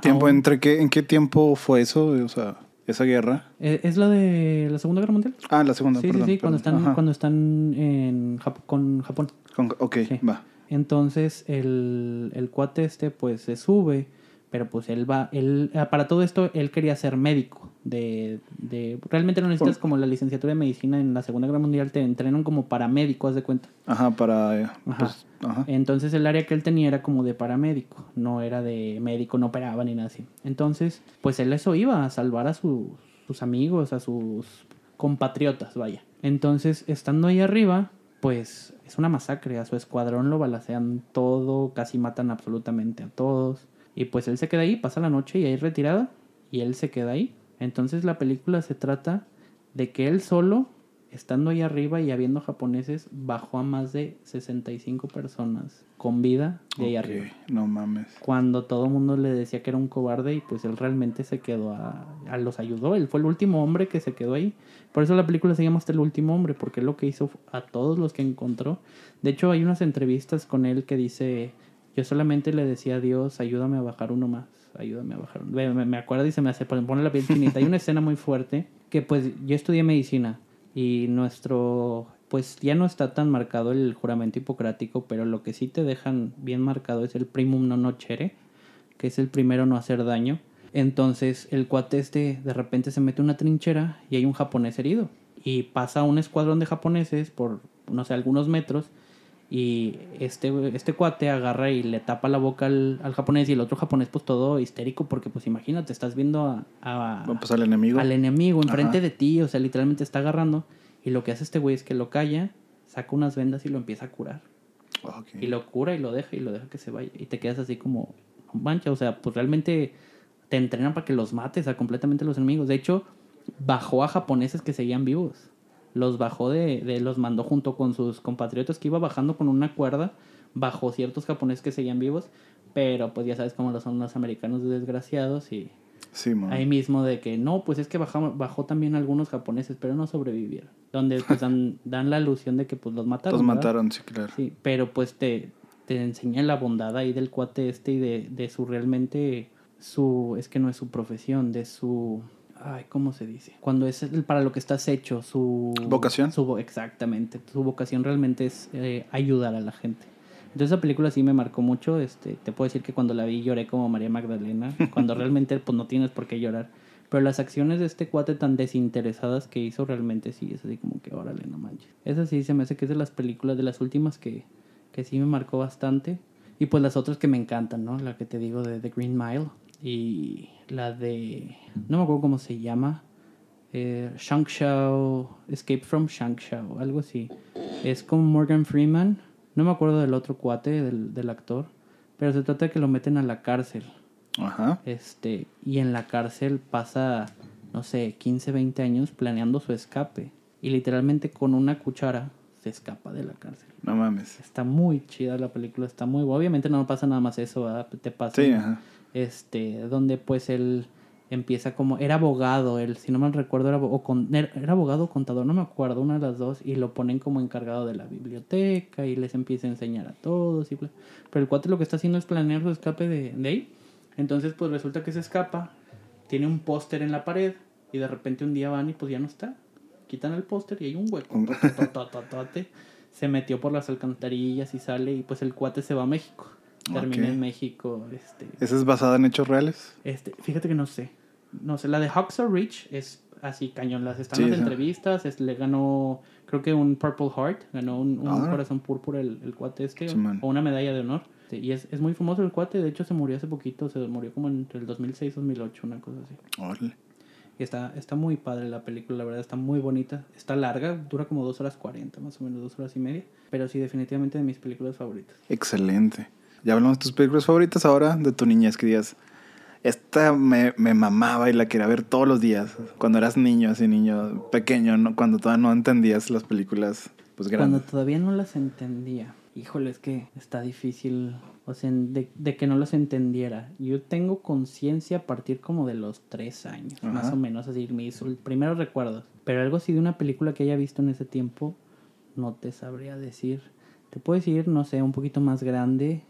¿Tiempo aún- entre qué? ¿En qué tiempo fue eso? O sea, esa guerra. Eh, ¿Es la de la Segunda Guerra Mundial? Ah, la segunda, sí, perdón. sí, sí, cuando están, Ajá. cuando están en Jap- con Japón. Con- ok, Sí. va. Entonces el, el cuate este pues se sube, pero pues él va, él, ah, para todo esto él quería ser médico. De, de, realmente no necesitas Por- como la licenciatura de medicina en la Segunda Guerra Mundial, te entrenan como paramédico, haz de cuenta. Ajá, para... eh, Ajá. pues, ajá. Entonces el área que él tenía era como de paramédico, no era de médico, no operaba ni nada así. Entonces, pues él eso iba a salvar a su- sus amigos, a sus compatriotas, vaya. Entonces, estando ahí arriba, pues es una masacre, a su escuadrón lo balacean todo, casi matan absolutamente a todos. Y pues él se queda ahí, pasa la noche y ahí retirada, y él se queda ahí. Entonces la película se trata de que él solo, estando ahí arriba y habiendo japoneses, bajó a más de 65 personas con vida de ahí arriba. No mames. Cuando todo el mundo le decía que era un cobarde y pues él realmente se quedó a, a los ayudó. Él fue el último hombre que se quedó ahí. Por eso la película se llama hasta el último hombre, porque él lo que hizo a todos los que encontró. De hecho, hay unas entrevistas con él que dice, yo solamente le decía a Dios, ayúdame a bajar uno más, ayúdame a bajar uno. Me, me acuerdo y se me hace pone la piel chinita. Hay una escena muy fuerte que pues yo estudié medicina y nuestro pues ya no está tan marcado el juramento hipocrático, pero lo que sí te dejan bien marcado es el primum non nocere, que es el primero no hacer daño. Entonces el cuate este de repente se mete una trinchera y hay un japonés herido. Y pasa un escuadrón de japoneses por, no sé, algunos metros. Y este, este cuate agarra y le tapa la boca al, al japonés y el otro japonés pues todo histérico porque pues imagínate, estás viendo a, a- Va a pasar el enemigo. al enemigo enfrente Ajá. de ti, o sea, literalmente está agarrando. Y lo que hace este güey es que lo calla, saca unas vendas y lo empieza a curar. Y lo cura y lo deja y lo deja que se vaya. Y te quedas así como, "No mancha, o sea, pues realmente te entrenan para que los mates a completamente los enemigos. De hecho, bajó a japoneses que seguían vivos. Los bajó de, de los mandó junto con sus compatriotas que iba bajando con una cuerda. Bajó ciertos japoneses que seguían vivos. Pero pues ya sabes cómo lo son los americanos de desgraciados y Sí, ahí mismo de que no, pues es que bajamos, bajó también algunos japoneses, pero no sobrevivieron. Donde pues dan, [LAUGHS] dan la alusión de que pues los mataron. Los ¿verdad? mataron, sí, claro. Sí, pero pues te, te enseña la bondad ahí del cuate este y de, de su realmente, su, es que no es su profesión, de su, ay, ¿cómo se dice? Cuando es el- para lo que estás hecho, su... ¿Vocación? Su, exactamente, su vocación realmente es eh, ayudar a la gente. Entonces esa película sí me marcó mucho, este, te puedo decir que cuando la vi lloré como María Magdalena, [LAUGHS] cuando realmente pues no tienes por qué llorar. Pero las acciones de este cuate tan desinteresadas que hizo realmente sí, es así como que órale, no manches. Esa sí se me hace que es de las películas, de las últimas que, que sí me marcó bastante. Y pues las otras que me encantan, ¿no? La que te digo de The Green Mile y la de... No me acuerdo cómo se llama. Eh, Shangshao, Escape from Shangshao, algo así. Es con Morgan Freeman. No me acuerdo del otro cuate, del, del actor. Pero se trata de que lo meten a la cárcel. Ajá. Este, y en la cárcel pasa, no sé, 15, 20 años planeando su escape. Y literalmente con una cuchara se escapa de la cárcel. No mames. Está muy chida la película, está muy. Obviamente no pasa nada más eso, ¿verdad? Te pasa. Sí, ajá. Este, donde pues él empieza como. Era abogado, él, si no mal recuerdo, era, o con- era era abogado o contador, no me acuerdo, una de las dos. Y lo ponen como encargado de la biblioteca y les empieza a enseñar a todos. Y bla. Pero el cuate lo que está haciendo es planear su escape de, de ahí. Entonces, pues resulta que se escapa, tiene un póster en la pared y de repente un día van y pues ya no está. Quitan el póster y hay un hueco. se metió por las alcantarillas y sale y pues el cuate se va a México. Terminé en México. Este, ¿Esa es basada en hechos reales? este, fíjate que no sé. No sé, la de Hacksaw Ridge es así cañón. Las están Sí, las sí. entrevistas. es- le ganó, creo que un Purple Heart. Ganó un, un Ah. corazón púrpura el, el cuate este. O una medalla de honor. Y es, es muy famoso el cuate. De hecho, se murió hace poquito. Se murió como entre el 2006 y 2008, una cosa así. Órale. Y está, está muy padre la película, la verdad, está muy bonita. Está larga, dura como dos horas 40, más o menos, dos horas y media. Pero sí, definitivamente de mis películas favoritas. Excelente. Ya hablamos de tus películas favoritas ahora, de tu niñez que digas. Esta me, me mamaba y la quería ver todos los días. Cuando eras niño, así niño pequeño, ¿no? cuando todavía no entendías las películas pues Cuando grandes. todavía no las entendía. Híjole, es que está difícil, o sea, de, de que no las entendiera. Yo tengo conciencia a partir como de los tres años, Ajá. más o menos, así, mis primeros recuerdos. Pero algo así de una película que haya visto en ese tiempo, no te sabría decir. Te puedo decir, no sé, un poquito más grande,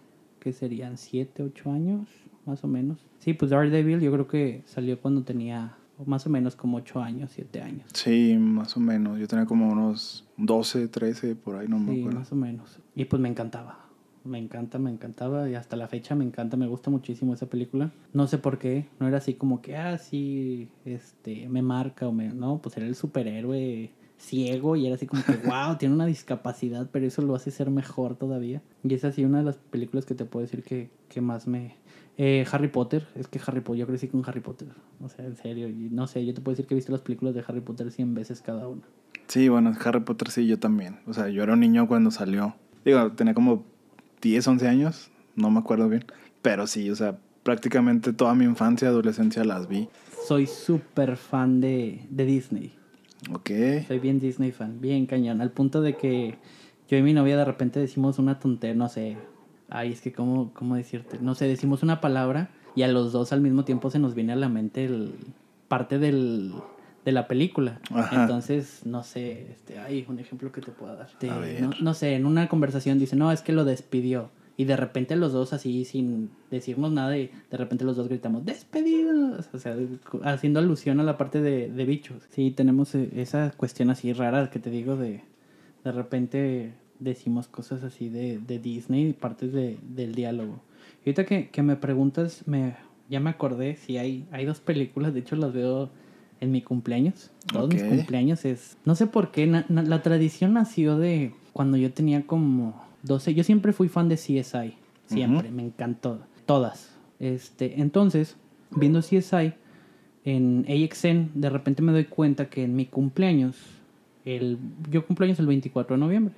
que serían siete, ocho años, más o menos. Sí, pues Daredevil yo creo que salió cuando tenía más o menos como ocho años, siete años. Sí, más o menos. Yo tenía como unos 12, 13, por ahí, no me Sí, acuerdo. más o menos. Y pues me encantaba. Me encanta, me encantaba. Y hasta la fecha me encanta, me gusta muchísimo esa película. No sé por qué. No era así como que, ah, sí, este, me marca o me. No, pues era el superhéroe ciego y era así como que, [LAUGHS] wow, tiene una discapacidad, pero eso lo hace ser mejor todavía. Y es así una de las películas que te puedo decir que, que más me. Eh, Harry Potter, es que Harry Potter, yo crecí con Harry Potter. O sea, en serio. Y no sé, yo te puedo decir que he visto las películas de Harry Potter 100 veces cada una. Sí, bueno, Harry Potter sí, yo también. O sea, yo era un niño cuando salió. Digo, tenía como 10, 11 años, no me acuerdo bien. Pero sí, o sea, prácticamente toda mi infancia, adolescencia las vi. Soy súper fan de, de Disney. Ok. Soy bien Disney fan, bien cañón. Al punto de que yo y mi novia de repente decimos una tontería, no sé. Ay, es que cómo, cómo decirte. No sé, decimos una palabra y a los dos al mismo tiempo se nos viene a la mente el, parte del, de la película. Ajá. Entonces, no sé, este, hay un ejemplo que te pueda dar. No, no sé, en una conversación dice, no, es que lo despidió. Y de repente los dos así, sin decirnos nada, y de repente los dos gritamos, despedidos. O sea, haciendo alusión a la parte de, de bichos. Sí, tenemos eh, esa cuestión así rara que te digo de, de repente decimos cosas así de, de Disney, partes de, del diálogo. Y ahorita que, que me preguntas, me, ya me acordé, si hay, hay dos películas, de hecho las veo en mi cumpleaños. Todos mis cumpleaños es... No sé por qué, na- na- la tradición nació de cuando yo tenía como 12. Yo siempre fui fan de CSI, siempre, me encantó. Todas. Este, entonces, viendo CSI en AXN, de repente me doy cuenta que en mi cumpleaños, el, yo cumpleaños el 24 de noviembre.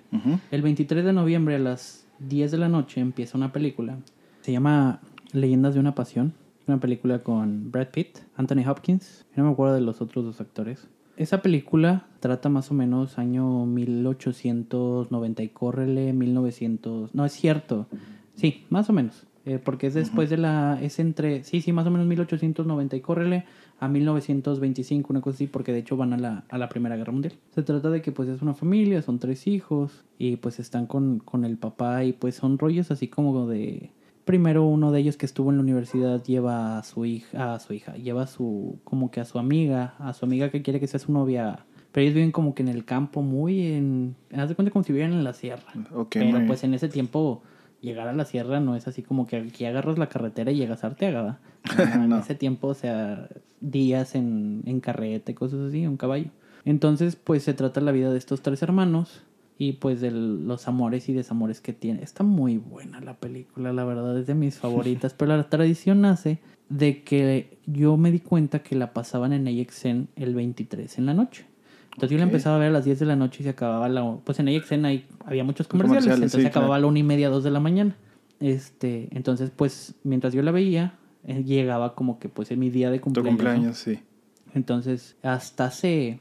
El 23 de noviembre a las 10 de la noche empieza una película. Se llama Leyendas de una Pasión. Una película con Brad Pitt, Anthony Hopkins. No me acuerdo de los otros dos actores. Esa película trata más o menos año 1890 y córrele 1900. No es cierto. Sí, más o menos. Eh, porque es después de la. Es entre. Sí, sí, más o menos 1890 y córrele a 1925, una cosa así, porque de hecho van a la, a la Primera Guerra Mundial. Se trata de que pues es una familia, son tres hijos y pues están con, con el papá y pues son rollos así como de... Primero uno de ellos que estuvo en la universidad lleva a su hija, a su hija, lleva a su, como que a su amiga, a su amiga que quiere que sea su novia. Pero ellos viven como que en el campo, muy en... Haz de cuenta como si vivieran en la sierra. Pero pues en ese tiempo llegar a la sierra no es así como que aquí agarras la carretera y llegas a Arteaga, [LAUGHS] En ese tiempo, o sea, días en, en carreta y cosas así, un caballo. Entonces, pues se trata la vida de estos tres hermanos y pues de los amores y desamores que tiene. Está muy buena la película, la verdad, es de mis [LAUGHS] favoritas, pero la tradición nace de que yo me di cuenta que la pasaban en AXN el 23 en la noche. Entonces yo la empezaba a ver a las 10 de la noche y se acababa la... Pues en AXN hay, había muchos comerciales, Comerciales, entonces sí, se acababa claro. a la una y media, dos de la mañana. Este, entonces pues mientras yo la veía, eh, llegaba como que pues en mi día de Tu cumpleaños. ¿no? cumpleaños, sí. Entonces, hasta hace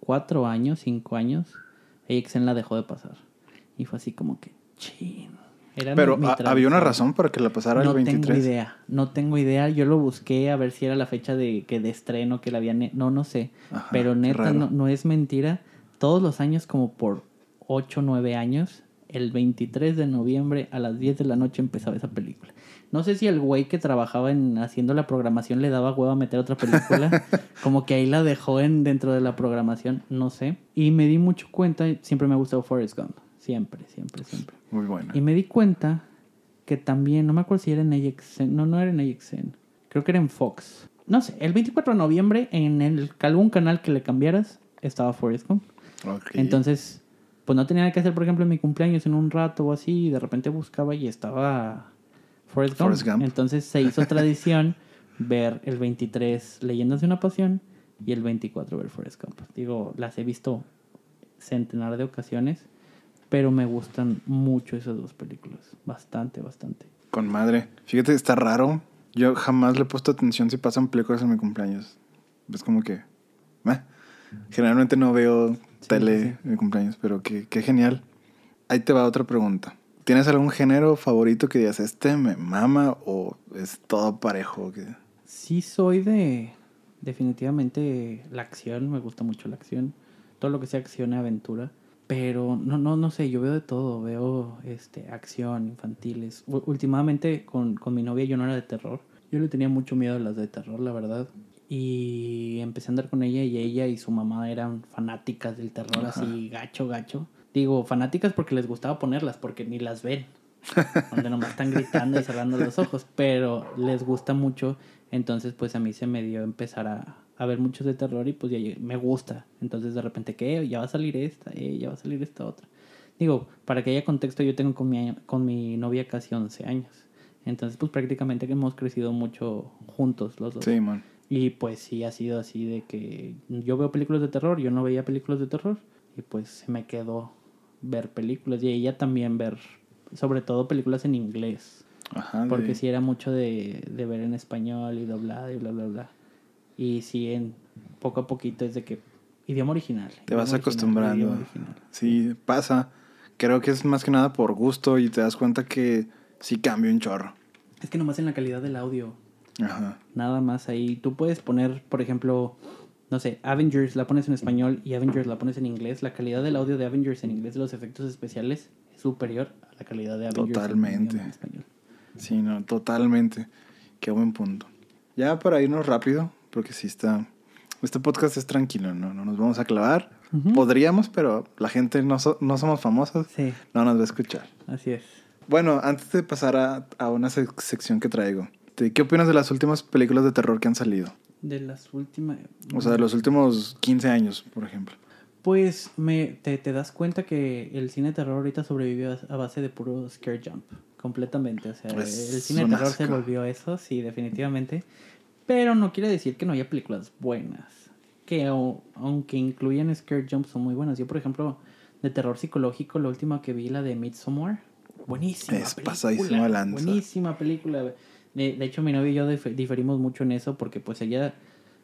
cuatro años, cinco años, AXN la dejó de pasar. Y fue así como que, chin. Era Pero mi- mi ¿ha- había una razón para que la pasara no el 23. tengo idea, no tengo idea. Yo lo busqué a ver si era la fecha de que de estreno que la habían, no, no sé. Ajá, Pero neta, no, no es mentira. Todos los años, como por 8 o 9 años, el 23 de noviembre a las 10 de la noche empezaba esa película. No sé si el güey que trabajaba en haciendo la programación le daba huevo a meter otra película. [LAUGHS] como que ahí la dejó en dentro de la programación, no sé. Y me di mucho cuenta, siempre me ha gustado Forrest Gump. Siempre, siempre, siempre. Muy buena. Y me di cuenta que también, no me acuerdo si era en AXN, no, no era en AXN, creo que era en Fox. No sé, el 24 de noviembre en el algún canal que le cambiaras estaba Forrest Gump. Ok. Entonces, pues no tenía nada que hacer, por ejemplo, en mi cumpleaños en un rato o así, y de repente buscaba y estaba Forrest Gump. Forrest Gump. Entonces se hizo tradición [LAUGHS] ver el 23 Leyendas de una Pasión y el 24 ver Forrest Gump. Digo, las he visto centenar de ocasiones, pero me gustan mucho esas dos películas. Bastante, bastante. Con madre. Fíjate, está raro. Yo jamás le he puesto atención si pasan películas en mi cumpleaños. Es como que... Generalmente no veo tele sí. mi cumpleaños, pero qué, qué genial. Ahí te va otra pregunta. ¿Tienes algún género favorito que digas, este me mama o es todo parejo? Sí soy de definitivamente la acción, me gusta mucho la acción, todo lo que sea acción y aventura, pero no no no sé, yo veo de todo, veo este acción, infantiles. U- últimamente con, con mi novia yo no era de terror. Yo le tenía mucho miedo a las de terror, la verdad. Y empecé a andar con ella y ella y su mamá eran fanáticas del terror así gacho gacho. Digo, fanáticas porque les gustaba ponerlas, porque ni las ven [LAUGHS] donde nomás están gritando y cerrando los ojos, pero les gusta mucho, entonces pues a mí se me dio empezar a, a ver muchos de terror y pues ya llegué- me gusta, entonces de repente que ya va a salir esta, eh, ya va a salir esta otra. Digo, para que haya contexto, yo tengo con mi, con mi novia casi 11 años, entonces pues prácticamente que hemos crecido mucho juntos los dos. Sí, man. Y pues sí ha sido así de que yo veo películas de terror, yo no veía películas de terror y pues se me quedó ver películas y ella también ver sobre todo películas en inglés, Ajá. porque de- sí era mucho de, de ver en español y doblada y bla bla bla. Y sí en poco a poquito es de que idioma original. Te idioma vas acostumbrando. Sí, pasa. Creo que es más que nada por gusto y te das cuenta que sí cambia un chorro. Es que nomás en la calidad del audio. Ajá. Nada más ahí. Tú puedes poner, por ejemplo, no sé, Avengers la pones en español y Avengers la pones en inglés. La calidad del audio de Avengers en inglés de los efectos especiales es superior a la calidad de Avengers en Totalmente. idioma español. Sí, no, totalmente. Qué buen punto. Ya para irnos rápido, porque sí está. Este podcast es tranquilo, ¿no? No nos vamos a clavar. Podríamos, pero la gente no, so- no somos famosos. Sí, No nos va a escuchar. así es. Bueno, antes de pasar a, a una sec- sección que traigo, ¿te- ¿qué opinas de las últimas películas de terror que han salido? De las últimas... O sea, de los últimos 15 años, por ejemplo. Pues me, te, te das cuenta que el cine de terror ahorita sobrevivió a, base de puro scare jump. Completamente. O sea, Es el cine de terror se volvió eso, sí, definitivamente. Pero no quiere decir que no haya películas buenas. Que o- aunque incluyan scare jump son muy buenas. Yo, por ejemplo, de terror psicológico, la última que vi, la de Midsommar. Buenísima Es película. pasadísimo de lanza. Buenísima película. De, de hecho, mi novia y yo dif- diferimos mucho en eso porque pues ella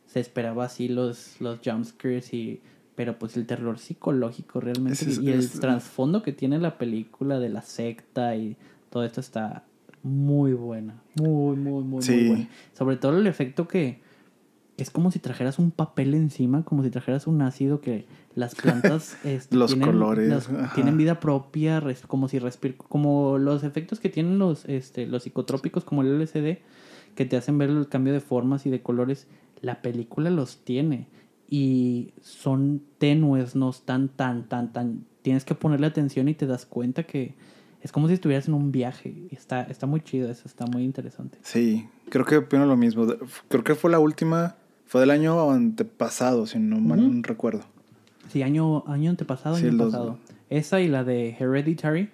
se esperaba así los, los jumpscares y... Pero pues el terror psicológico realmente es- y el es- trasfondo que tiene la película de la secta y todo esto está muy buena. Muy, muy, muy, Sí. muy buena. Sobre todo el efecto que es como si trajeras un papel encima, como si trajeras un ácido que las plantas [LAUGHS] este, Los tienen, colores, las- tienen vida propia, res- como si respir, como los efectos que tienen los, este, los psicotrópicos como el LSD, que te hacen ver el cambio de formas y de colores, la película los tiene y son tenues, no están tan, tan, tan, tienes que ponerle atención y te das cuenta que es como si estuvieras en un viaje está, está muy chido, eso está muy interesante. Sí, creo que opino lo mismo. Creo que fue la última, fue del año antepasado, si no mal recuerdo. Sí, año, año antepasado, Sí, año los- pasado. Esa y la de Hereditary.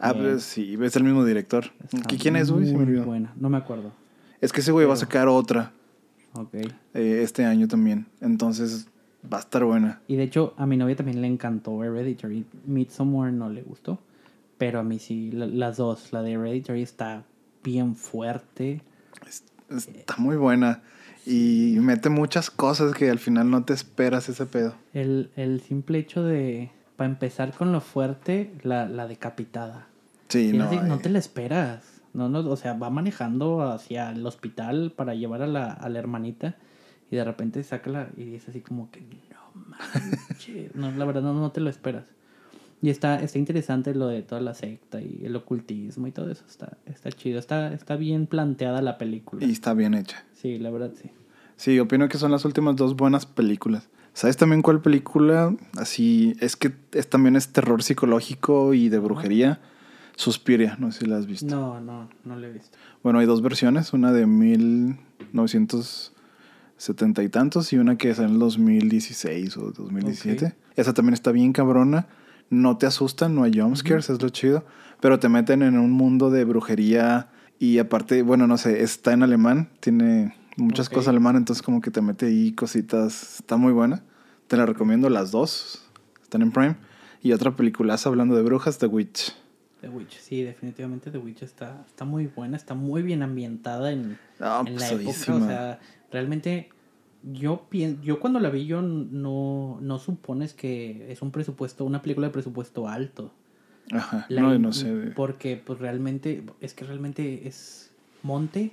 Ah, pues sí, es el mismo director. está ¿Qui- ¿Quién es, güey? Se me muy buena, no me acuerdo. Es que ese güey va a sacar otra Ok. eh, este año también. Entonces va a estar buena. Y de hecho, a mi novia también le encantó Hereditary. Midsommar no le gustó. Pero a mí sí, la- las dos. La de Hereditary está bien fuerte. Es- Está muy buena. Y mete muchas cosas que al final no te esperas ese pedo. El, el simple hecho de, para empezar con lo fuerte, la, la decapitada. Sí, no. no eh, te la esperas. No, no, o sea, va manejando hacia el hospital para llevar a la, a la hermanita y de repente saca la y dice así como que no manches. [LAUGHS] no, la verdad no, no te lo esperas. Y está, está interesante lo de toda la secta y el ocultismo y todo eso. Está, está chido. Está, está bien planteada la película. Y está bien hecha. Sí, la verdad sí. Sí, opino que son las últimas dos buenas películas. ¿Sabes también cuál película? Así, es que es, también es terror psicológico y de brujería. Suspiria, no sé si la has visto. No, no, no lo he visto. Bueno, hay dos versiones, una de 1970 y tantos y una que es en el 2016 o 2017. Ok. Esa también está bien cabrona. No te asustan, no hay jumpscares, es lo chido. Pero te meten en un mundo de brujería y aparte, bueno, no sé, está en alemán, tiene muchas cosas alemán, entonces como que te mete ahí cositas. Está muy buena. Te la recomiendo las dos. Están en Prime. Y otra peliculaza hablando de brujas, The Witch. The Witch, sí, definitivamente The Witch está, está muy buena, está muy bien ambientada en, No, en pues, la época. O sea, realmente yo pien- yo cuando la vi yo no, no supones que es un presupuesto, una película de presupuesto alto. Ajá. La no, no sé. Porque pues realmente, es que realmente es monte,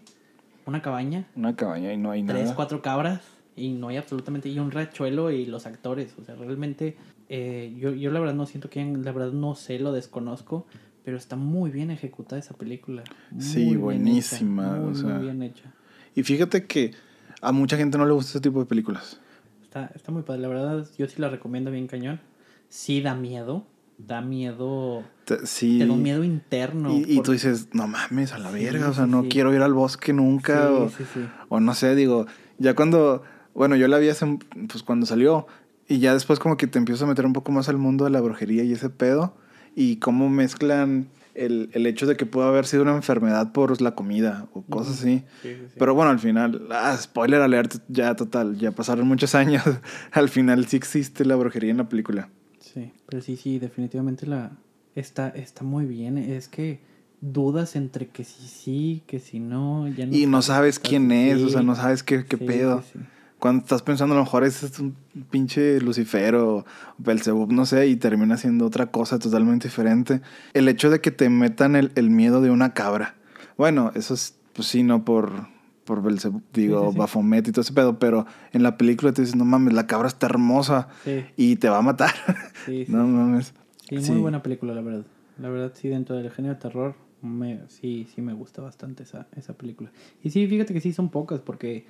una cabaña, Una cabaña y no hay tres, nada. cuatro cabras y no hay absolutamente y un rachuelo y los actores o sea realmente eh, yo, yo la verdad no siento que la verdad no sé lo desconozco pero está muy bien ejecutada esa película Muy Sí, buenísima, hecha, muy, o sea. muy bien hecha Y fíjate que a mucha gente no le gusta ese tipo de películas. está, está muy padre la verdad yo sí la recomiendo bien cañón sí da miedo da miedo Te- sí. te da un miedo interno y, tú dices, no mames, a la Sí, verga, o sea, no sí. quiero ir al bosque nunca. Sí, o, sí, sí. o no sé, digo, ya cuando, bueno, yo la vi hace, pues cuando salió, y ya después como que te empiezas a meter un poco más al mundo de la brujería y ese pedo, y cómo mezclan el, el hecho de que pudo haber sido una enfermedad por la comida o cosas así. Sí, sí, sí. Pero bueno, al final, ah, spoiler alert, ya total, ya pasaron muchos años. [LAUGHS] al final sí existe la brujería en la película. Sí, pero sí, sí, definitivamente la está, está muy bien. Es que dudas entre que si sí, que si no, ya y no sabes quién es, o sea, Sí, no sabes qué, qué sí, pedo. Cuando estás pensando a lo mejor es un pinche Lucifer o Belzebub, no sé, y termina siendo otra cosa totalmente diferente. El hecho de que te metan el, el miedo de una cabra. Bueno, eso es, pues sí, no por, por Belzebub, digo, Sí. Baphomet y todo ese pedo, pero en la película te dices, no mames, la cabra está hermosa Sí, y te va a matar. [LAUGHS] no mames. Sí, muy buena película, la verdad. La verdad, sí, dentro del género de terror, me, sí, sí me gusta bastante esa, esa película. Y sí, fíjate que sí son pocas, porque,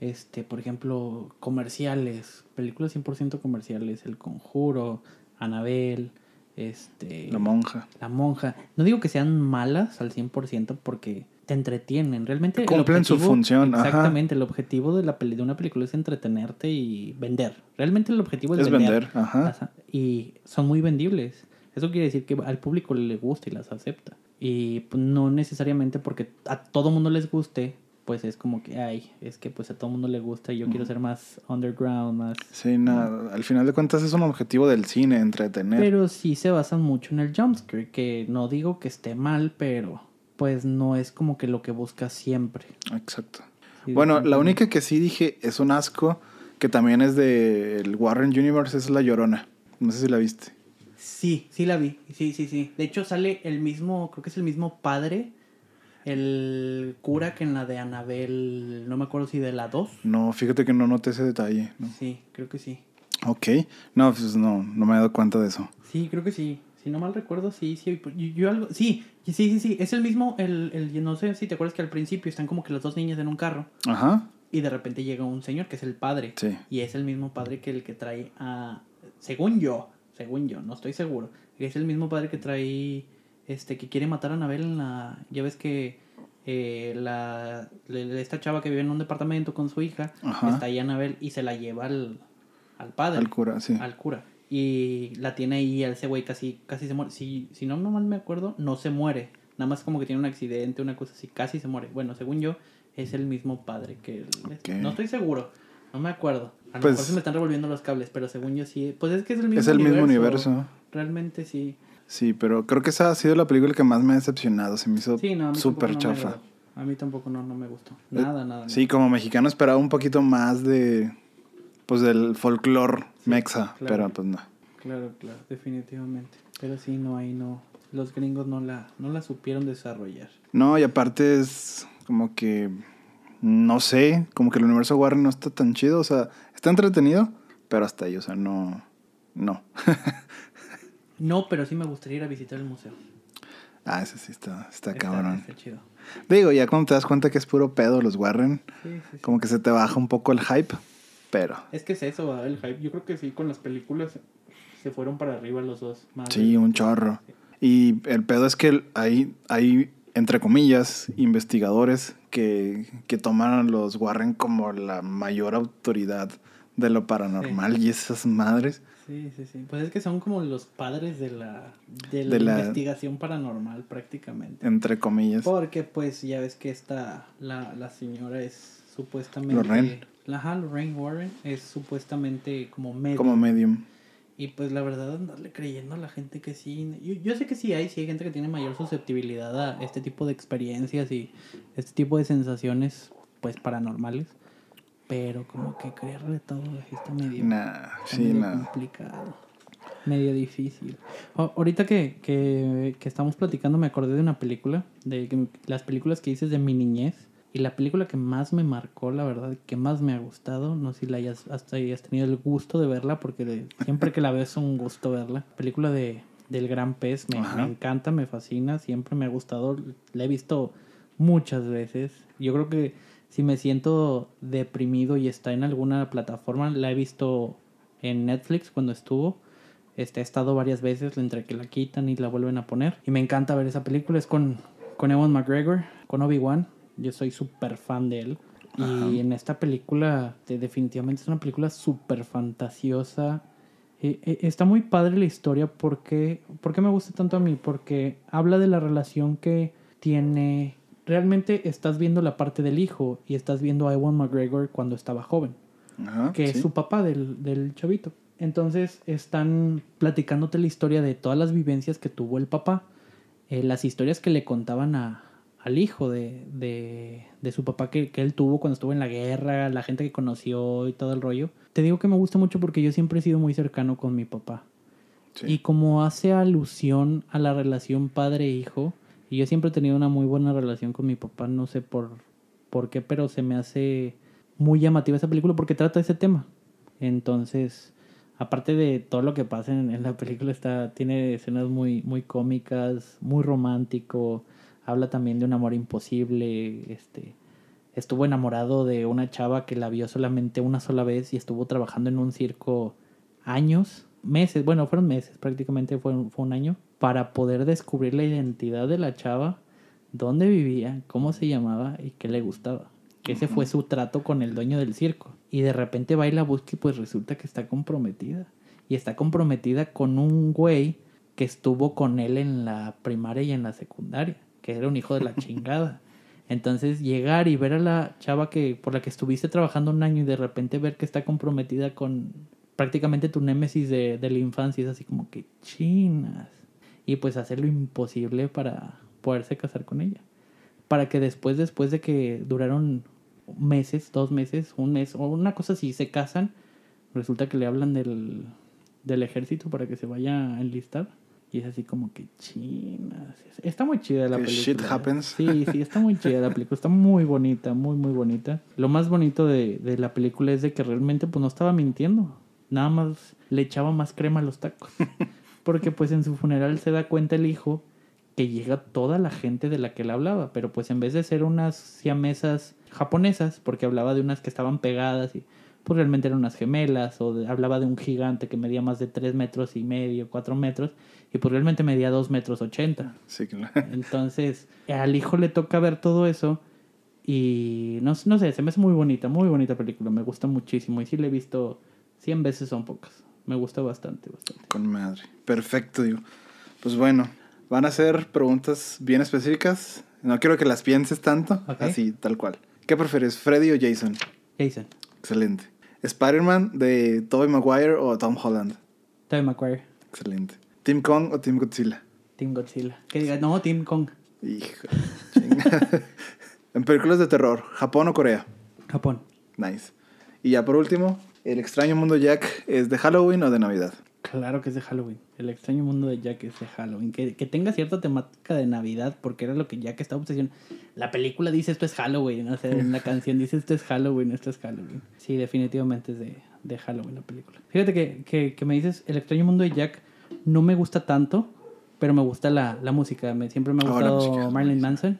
este, por ejemplo, comerciales, películas 100% comerciales, El Conjuro, Anabel, este... La monja. La monja. No digo que sean malas al 100% porque te entretienen. Realmente. Cumplen su función, ajá. Exactamente. El objetivo de, la peli, de una película es entretenerte y vender. Realmente el objetivo es, Es vender. Ajá. Y son muy vendibles. Eso quiere decir que al público le gusta y las acepta. Y pues, no necesariamente porque a todo mundo les guste, pues es como que, ay, es que pues a todo mundo le gusta y yo quiero ser más underground, más... Sí, nada. Al final de cuentas es un objetivo del cine, entretener. Pero sí se basan mucho en el jumpscare, que no digo que esté mal, pero pues no es como que lo que buscas siempre. Exacto. Sí, bueno, la única que sí dije es un asco, que también es del Warren Universe, es La Llorona. No sé si la viste. Sí, sí la vi, sí, sí, sí. De hecho sale el mismo, creo que es el mismo padre, el cura que en la de Anabel, no me acuerdo si de la 2. No, fíjate que no noté ese detalle. ¿no? Sí, creo que sí. Ok. No, pues no, no me he dado cuenta de eso. Sí, creo que sí. Si no mal recuerdo, sí, sí. Yo, yo algo, sí, sí, sí, sí. Es el mismo, el, el, no sé si te acuerdas que al principio están como que las dos niñas en un carro. Ajá. Y de repente llega un señor que es el padre. Sí. Y es el mismo padre que el que trae a. Según yo, según yo, no estoy seguro. Es el mismo padre que trae. Este, que quiere matar a Anabel en la. Ya ves que. eh, la, esta chava que vive en un departamento con su hija. Ajá. Está ahí Anabel y se la lleva al, al padre. Al cura, sí. Al cura. Y la tiene ahí, ese güey casi, casi se muere. Si, si no, no mal me acuerdo, no se muere. Nada más como que tiene un accidente, una cosa así, casi se muere. Bueno, según yo, es el mismo padre que Ok. No estoy seguro, no me acuerdo. A lo Pues- mejor se me están revolviendo los cables, pero según yo sí. Pues es que es el mismo Es el mismo universo. Realmente sí. Sí, pero creo que esa ha sido la película que más me ha decepcionado. Se me hizo Sí, no, súper no chafa. A mí tampoco no, no me gustó. Eh, Nada, nada. Sí, como mexicano esperaba un poquito más de. Pues del folclore mexa, claro. pero pues no. Claro, claro, definitivamente. Pero sí, no, ahí no. Los gringos no la, no la supieron desarrollar. No, y aparte es como que. No sé, como que el universo Warren no está tan chido. O sea, está entretenido, pero hasta ahí, o sea, no. No. [LAUGHS] No, pero sí me gustaría ir a visitar el museo. ah, ese sí está, está Está- cabrón. está chido. Digo, ya cuando te das cuenta que es puro pedo los Warren, Sí, sí, sí. como que se te baja un poco el hype, pero. Es que es eso, el hype. Yo creo que sí, con las películas se fueron para arriba los dos. Más Sí, un chorro. Y el pedo es que hay, hay entre comillas, investigadores que, que tomaron los Warren como la mayor autoridad de lo paranormal y esas madres. Sí, sí, sí. Pues es que son como los padres de la, de la De la- investigación paranormal prácticamente. Entre comillas. Porque pues ya ves que esta, la, la señora es supuestamente... Lorraine. La ajá, Lorraine Warren es supuestamente como medio. Como medium. Y pues la verdad andarle creyendo a la gente que sí. Yo, yo sé que sí hay, sí hay gente que tiene mayor susceptibilidad a este tipo de experiencias y este tipo de sensaciones pues paranormales. Pero como que creerle todo está medio, Nah, está sí, medio complicado. Medio difícil. Ahorita que, que, que estamos platicando me acordé de una película, de que- las películas que dices de mi niñez. Y la película que más me marcó, la verdad, que más me ha gustado, no sé si la hayas, hasta hayas tenido el gusto de verla, porque de- siempre que la veo es un gusto verla. Película de, del Gran Pez, me, me encanta, me fascina, siempre me ha gustado, la he visto muchas veces. Yo creo que si me siento deprimido y está en alguna plataforma, la he visto en Netflix cuando estuvo. Este, he estado varias veces entre que la quitan y la vuelven a poner. Y me encanta ver esa película. Es con, con Ewan McGregor, con Obi-Wan. Yo soy súper fan de él. Y en esta película, de- definitivamente es una película súper fantasiosa. Eh, eh, está muy padre la historia porque... ¿Por qué me gusta tanto a mí? Porque habla de la relación que tiene... Realmente estás viendo la parte del hijo y estás viendo a Ewan McGregor cuando estaba joven Ajá, que sí. es su papá del, del chavito. Entonces están platicándote la historia de todas las vivencias que tuvo el papá, eh, las historias que le contaban a, al hijo de, de, de su papá que, que él tuvo cuando estuvo en la guerra, la gente que conoció y todo el rollo. Te digo que me gusta mucho porque yo siempre he sido muy cercano con mi papá. Sí. Y como hace alusión a la relación padre-hijo, y yo siempre he tenido una muy buena relación con mi papá, no sé por, por qué, pero se me hace muy llamativa esa película porque trata ese tema. Entonces, aparte de todo lo que pasa en, la película, está, tiene escenas muy, muy cómicas, muy romántico, habla también de un amor imposible, este estuvo enamorado de una chava que la vio solamente una sola vez y estuvo trabajando en un circo años, meses, bueno, fueron meses, prácticamente fue, fue un año, para poder descubrir la identidad de la chava, dónde vivía, cómo se llamaba y qué le gustaba. Que ese fue su trato con el dueño del circo. Y de repente va y la busca y pues resulta que está comprometida. Y está comprometida con un güey que estuvo con él en la primaria y en la secundaria, que era un hijo de la [LAUGHS] chingada. Entonces llegar y ver a la chava que por la que estuviste trabajando un año y de repente ver que está comprometida con prácticamente tu némesis de, de la infancia es así como que chinas. Y pues hacer lo imposible para poderse casar con ella. Para que después, después de que duraron meses, dos meses, un mes o una cosa así, se casan, resulta que le hablan del, del ejército para que se vaya a enlistar. Y es así como que chinas. Está muy chida la película. shit happens. Sí, sí, está muy chida la película. Está muy bonita, muy, muy bonita. Lo más bonito de, de la película es de que realmente pues no estaba mintiendo. Nada más le echaba más crema a los tacos. Porque pues en su funeral se da cuenta el hijo que llega toda la gente de la que él hablaba. Pero pues en vez de ser unas siamesas japonesas, porque hablaba de unas que estaban pegadas y pues realmente eran unas gemelas, o de- hablaba de un gigante que medía más de 3 metros y medio, 4 metros, y pues realmente medía 2 metros 80. Sí, claro. Entonces, al hijo le toca ver todo eso y no, no sé, se me hace muy bonita, muy bonita película, me gusta muchísimo y sí la he visto 100 veces, son pocas. Me gusta bastante, bastante. Con madre. Perfecto, digo. Pues bueno, van a ser preguntas bien específicas. No quiero que las pienses tanto. Ok. Así, tal cual. ¿Qué prefieres, Freddy o Jason? Jason, Excelente. ¿Spider-Man de Tobey Maguire o Tom Holland? Tobey Maguire, Excelente. ¿Team Kong o Team Godzilla? Team Godzilla. Que diga, no, Team Kong, Hijo. [LAUGHS] en películas de terror, ¿Japón o Corea? Japón. Nice. Y ya por último, ¿El extraño mundo de Jack es de Halloween o de Navidad? Claro que es de Halloween. El extraño mundo de Jack es de Halloween. Que, que tenga cierta temática de Navidad, porque era lo que Jack estaba obsesionado. La película dice esto es Halloween, o sea, en la [LAUGHS] canción dice esto es Halloween, esto es Halloween. Sí, definitivamente es de, de Halloween la película. Fíjate que, que, que me dices, el extraño mundo de Jack no me gusta tanto, pero me gusta la, la música. Me, siempre me ha Oh, la gustado es Marilyn. Manson.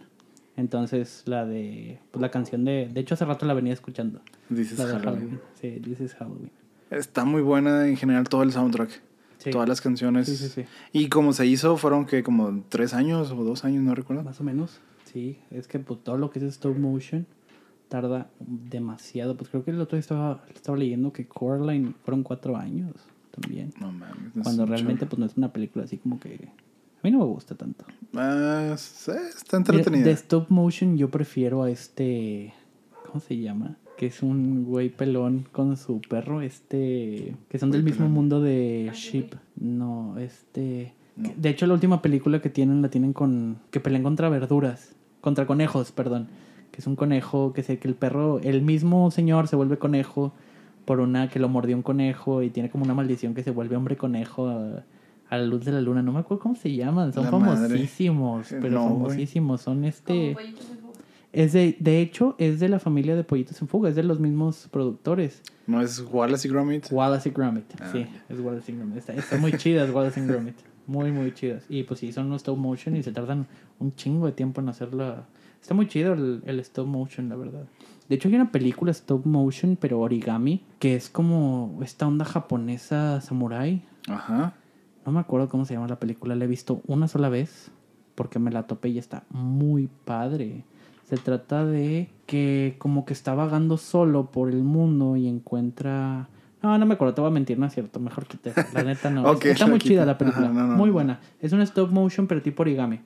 Entonces, la de, pues la canción de, de hecho hace rato la venía escuchando. Dices Halloween. Halloween. Sí, dices Halloween. Está muy buena en general todo el soundtrack. Sí. Todas las canciones. Sí, sí, sí. Y como se hizo, fueron que como tres años o dos años, no recuerdo. Más o menos, sí. Es que pues, todo lo que es stop motion tarda demasiado. Pues creo que el otro día estaba, estaba leyendo que Coraline fueron cuatro años también. No mames. Cuando realmente pues no es una película así como que... A mí no me gusta tanto. Ah, sí, está entretenida. De stop motion yo prefiero a este... ¿Cómo se llama? Que es un güey pelón con su perro, este... Que son del mismo pelón. mundo de Sheep. No, este... No. De hecho, la última película que tienen la tienen con... Que pelean contra verduras. Contra conejos, perdón. Que es un conejo, que sé que el perro... El mismo señor se vuelve conejo por una que lo mordió un conejo y tiene como una maldición que se vuelve hombre conejo a, a la luz de la luna. No me acuerdo cómo se llaman. Son La famosísimos. Eh, Pero no, famosísimos. Son este... Es de, de hecho, es de la familia de Pollitos en Fuga, es de los mismos productores. No es Wallace y Gromit. Wallace y Gromit, Ah, sí, es Wallace y Gromit. Está, está muy chidas Wallace y Gromit, muy, muy chidas. Y pues sí, son unos stop motion y se tardan un chingo de tiempo en hacerla. Está muy chido el, el stop motion, la verdad. De hecho, hay una película stop motion, pero origami, que es como esta onda japonesa samurai. Ajá. No me acuerdo cómo se llama la película, la he visto una sola vez porque me la topé y está muy padre. Se trata de que como que está vagando solo por el mundo y encuentra... No, no me acuerdo, te voy a mentir, no es cierto, mejor que te... La neta no. [LAUGHS] Está muy chida la película, Ajá, no, no, muy buena. Es un stop motion pero tipo origami.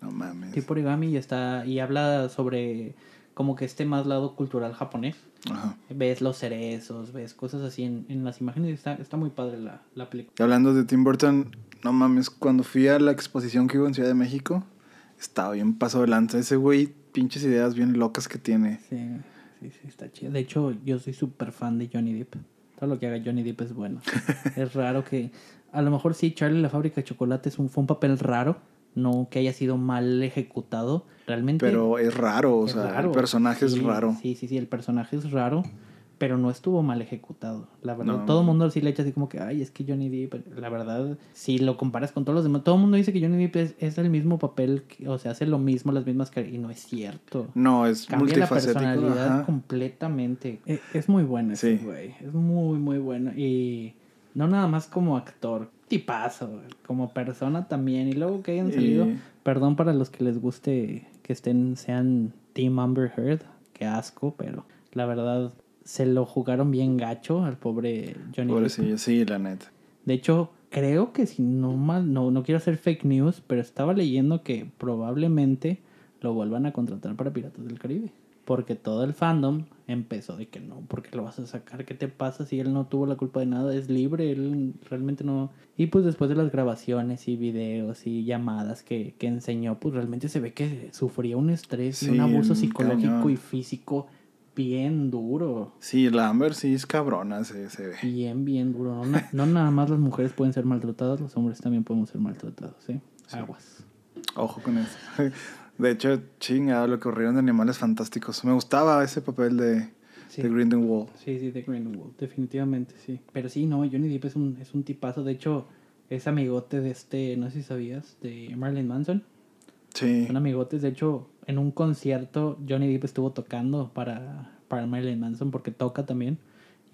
No mames. Tipo origami y está y habla sobre como que este más lado cultural japonés. Ajá. Ves los cerezos, ves cosas así en, en las imágenes y está, está muy padre la, la película. Y hablando de Tim Burton, no mames, cuando fui a la exposición que hubo en Ciudad de México, estaba bien paso adelante. Ese güey, pinches ideas bien locas que tiene. Sí, sí, sí, está chido. De hecho, yo soy súper fan de Johnny Depp. Todo lo que haga Johnny Depp es bueno. [LAUGHS] es raro que... A lo mejor sí, Charlie la fábrica de chocolate es un, fue un papel raro. No que haya sido mal ejecutado. Realmente... Pero es raro, o es sea, raro. el personaje Sí, es raro. Sí, sí, sí, el personaje es raro. Pero no estuvo mal ejecutado. La verdad, No. todo el mundo sí le echa así como que, ay, es que Johnny Depp, la verdad, si lo comparas con todos los demás, todo el mundo dice que Johnny Depp es, es el mismo papel, que- o sea, hace lo mismo, las mismas car- y no es cierto. No, es Cambia la multifacético. personalidad ajá. completamente. E- Es, muy bueno ese Sí. güey. Es muy, muy bueno. Y no nada más como actor. Tipazo. Como persona también. Y luego que hayan Y- salido. Perdón para los que les guste que estén, sean Team Amber Heard. Qué asco, pero la verdad se lo jugaron bien gacho al pobre Johnny Depp. Pobrecillo, sí, la neta. De hecho, creo que si no mal, no, no quiero hacer fake news, pero estaba leyendo que probablemente lo vuelvan a contratar para Piratas del Caribe. Porque todo el fandom empezó de que no, porque lo vas a sacar, ¿qué te pasa si él no tuvo la culpa de nada? Es libre, él realmente no. Y pues después de las grabaciones y videos y llamadas que, que enseñó, pues realmente se ve que sufría un estrés y un abuso psicológico cañón. y físico bien duro. Sí, la Amber sí es cabrona, se, se ve. Bien, bien duro. No, no nada más las mujeres pueden ser maltratadas, los hombres también podemos ser maltratados, ¿sí? Aguas. Ojo con eso. [LAUGHS] De hecho, chingado lo que ocurrieron de Animales Fantásticos. Me gustaba ese papel de, Sí. de Grindelwald. Sí, sí, de Grindelwald, definitivamente, sí. Pero sí, no, Johnny Depp es un, es un tipazo. De hecho, es amigote de este, no sé si sabías, de Marilyn Manson. Sí. Son amigotes. De hecho, en un concierto, Johnny Depp estuvo tocando para, para Marilyn Manson porque toca también.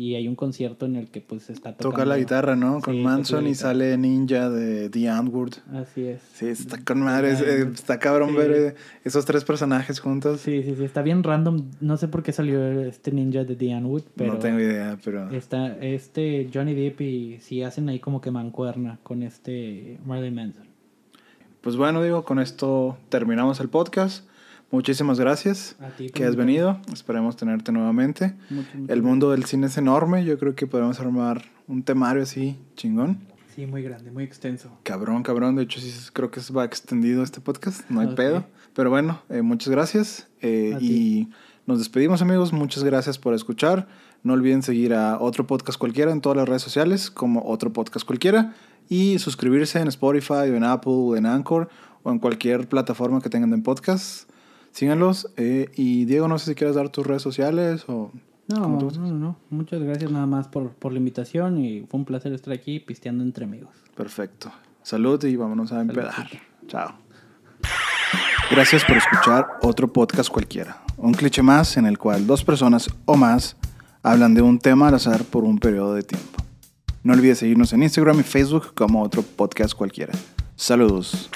Y hay un concierto en el que pues está tocando. Toca la guitarra, ¿no? Con Sí, Manson y sale Ninja de The Antwoord. Así es. Sí, está con madre. es- eh, Está cabrón Sí. ver eh, esos tres personajes juntos. Sí, sí, sí, está bien random. No sé por qué salió este ninja de Diane Wood, pero no tengo idea, pero... está este Johnny Depp y sí hacen ahí como que mancuerna con este Marilyn Manson. Pues bueno, digo, con esto terminamos el podcast. Muchísimas gracias A ti que has venido. Esperemos tenerte nuevamente. El mundo del cine es enorme. Yo creo que podemos armar un temario así, chingón. Sí, muy grande, muy extenso. Cabrón, cabrón. De hecho, sí creo que va extendido este podcast. No hay pedo. Pero bueno, eh, muchas gracias. eh, y nos despedimos, amigos. Muchas gracias por escuchar. No olviden seguir a otro podcast cualquiera en todas las redes sociales, como otro podcast cualquiera. Y suscribirse en Spotify, o en Apple, o en Anchor, o en cualquier plataforma que tengan de podcast. Síganlos. eh, y Diego, no sé si quieres dar tus redes sociales o. No, ¿Cómo tú no, no, no. Muchas gracias nada más por, por la invitación y fue un placer estar aquí pisteando entre amigos. Perfecto. Salud y vámonos a empedar. Saludcita. Chao. Gracias por escuchar otro podcast cualquiera. Un cliché más en el cual dos personas o más hablan de un tema al azar por un periodo de tiempo. No olvides seguirnos en Instagram y Facebook como otro podcast cualquiera. Saludos.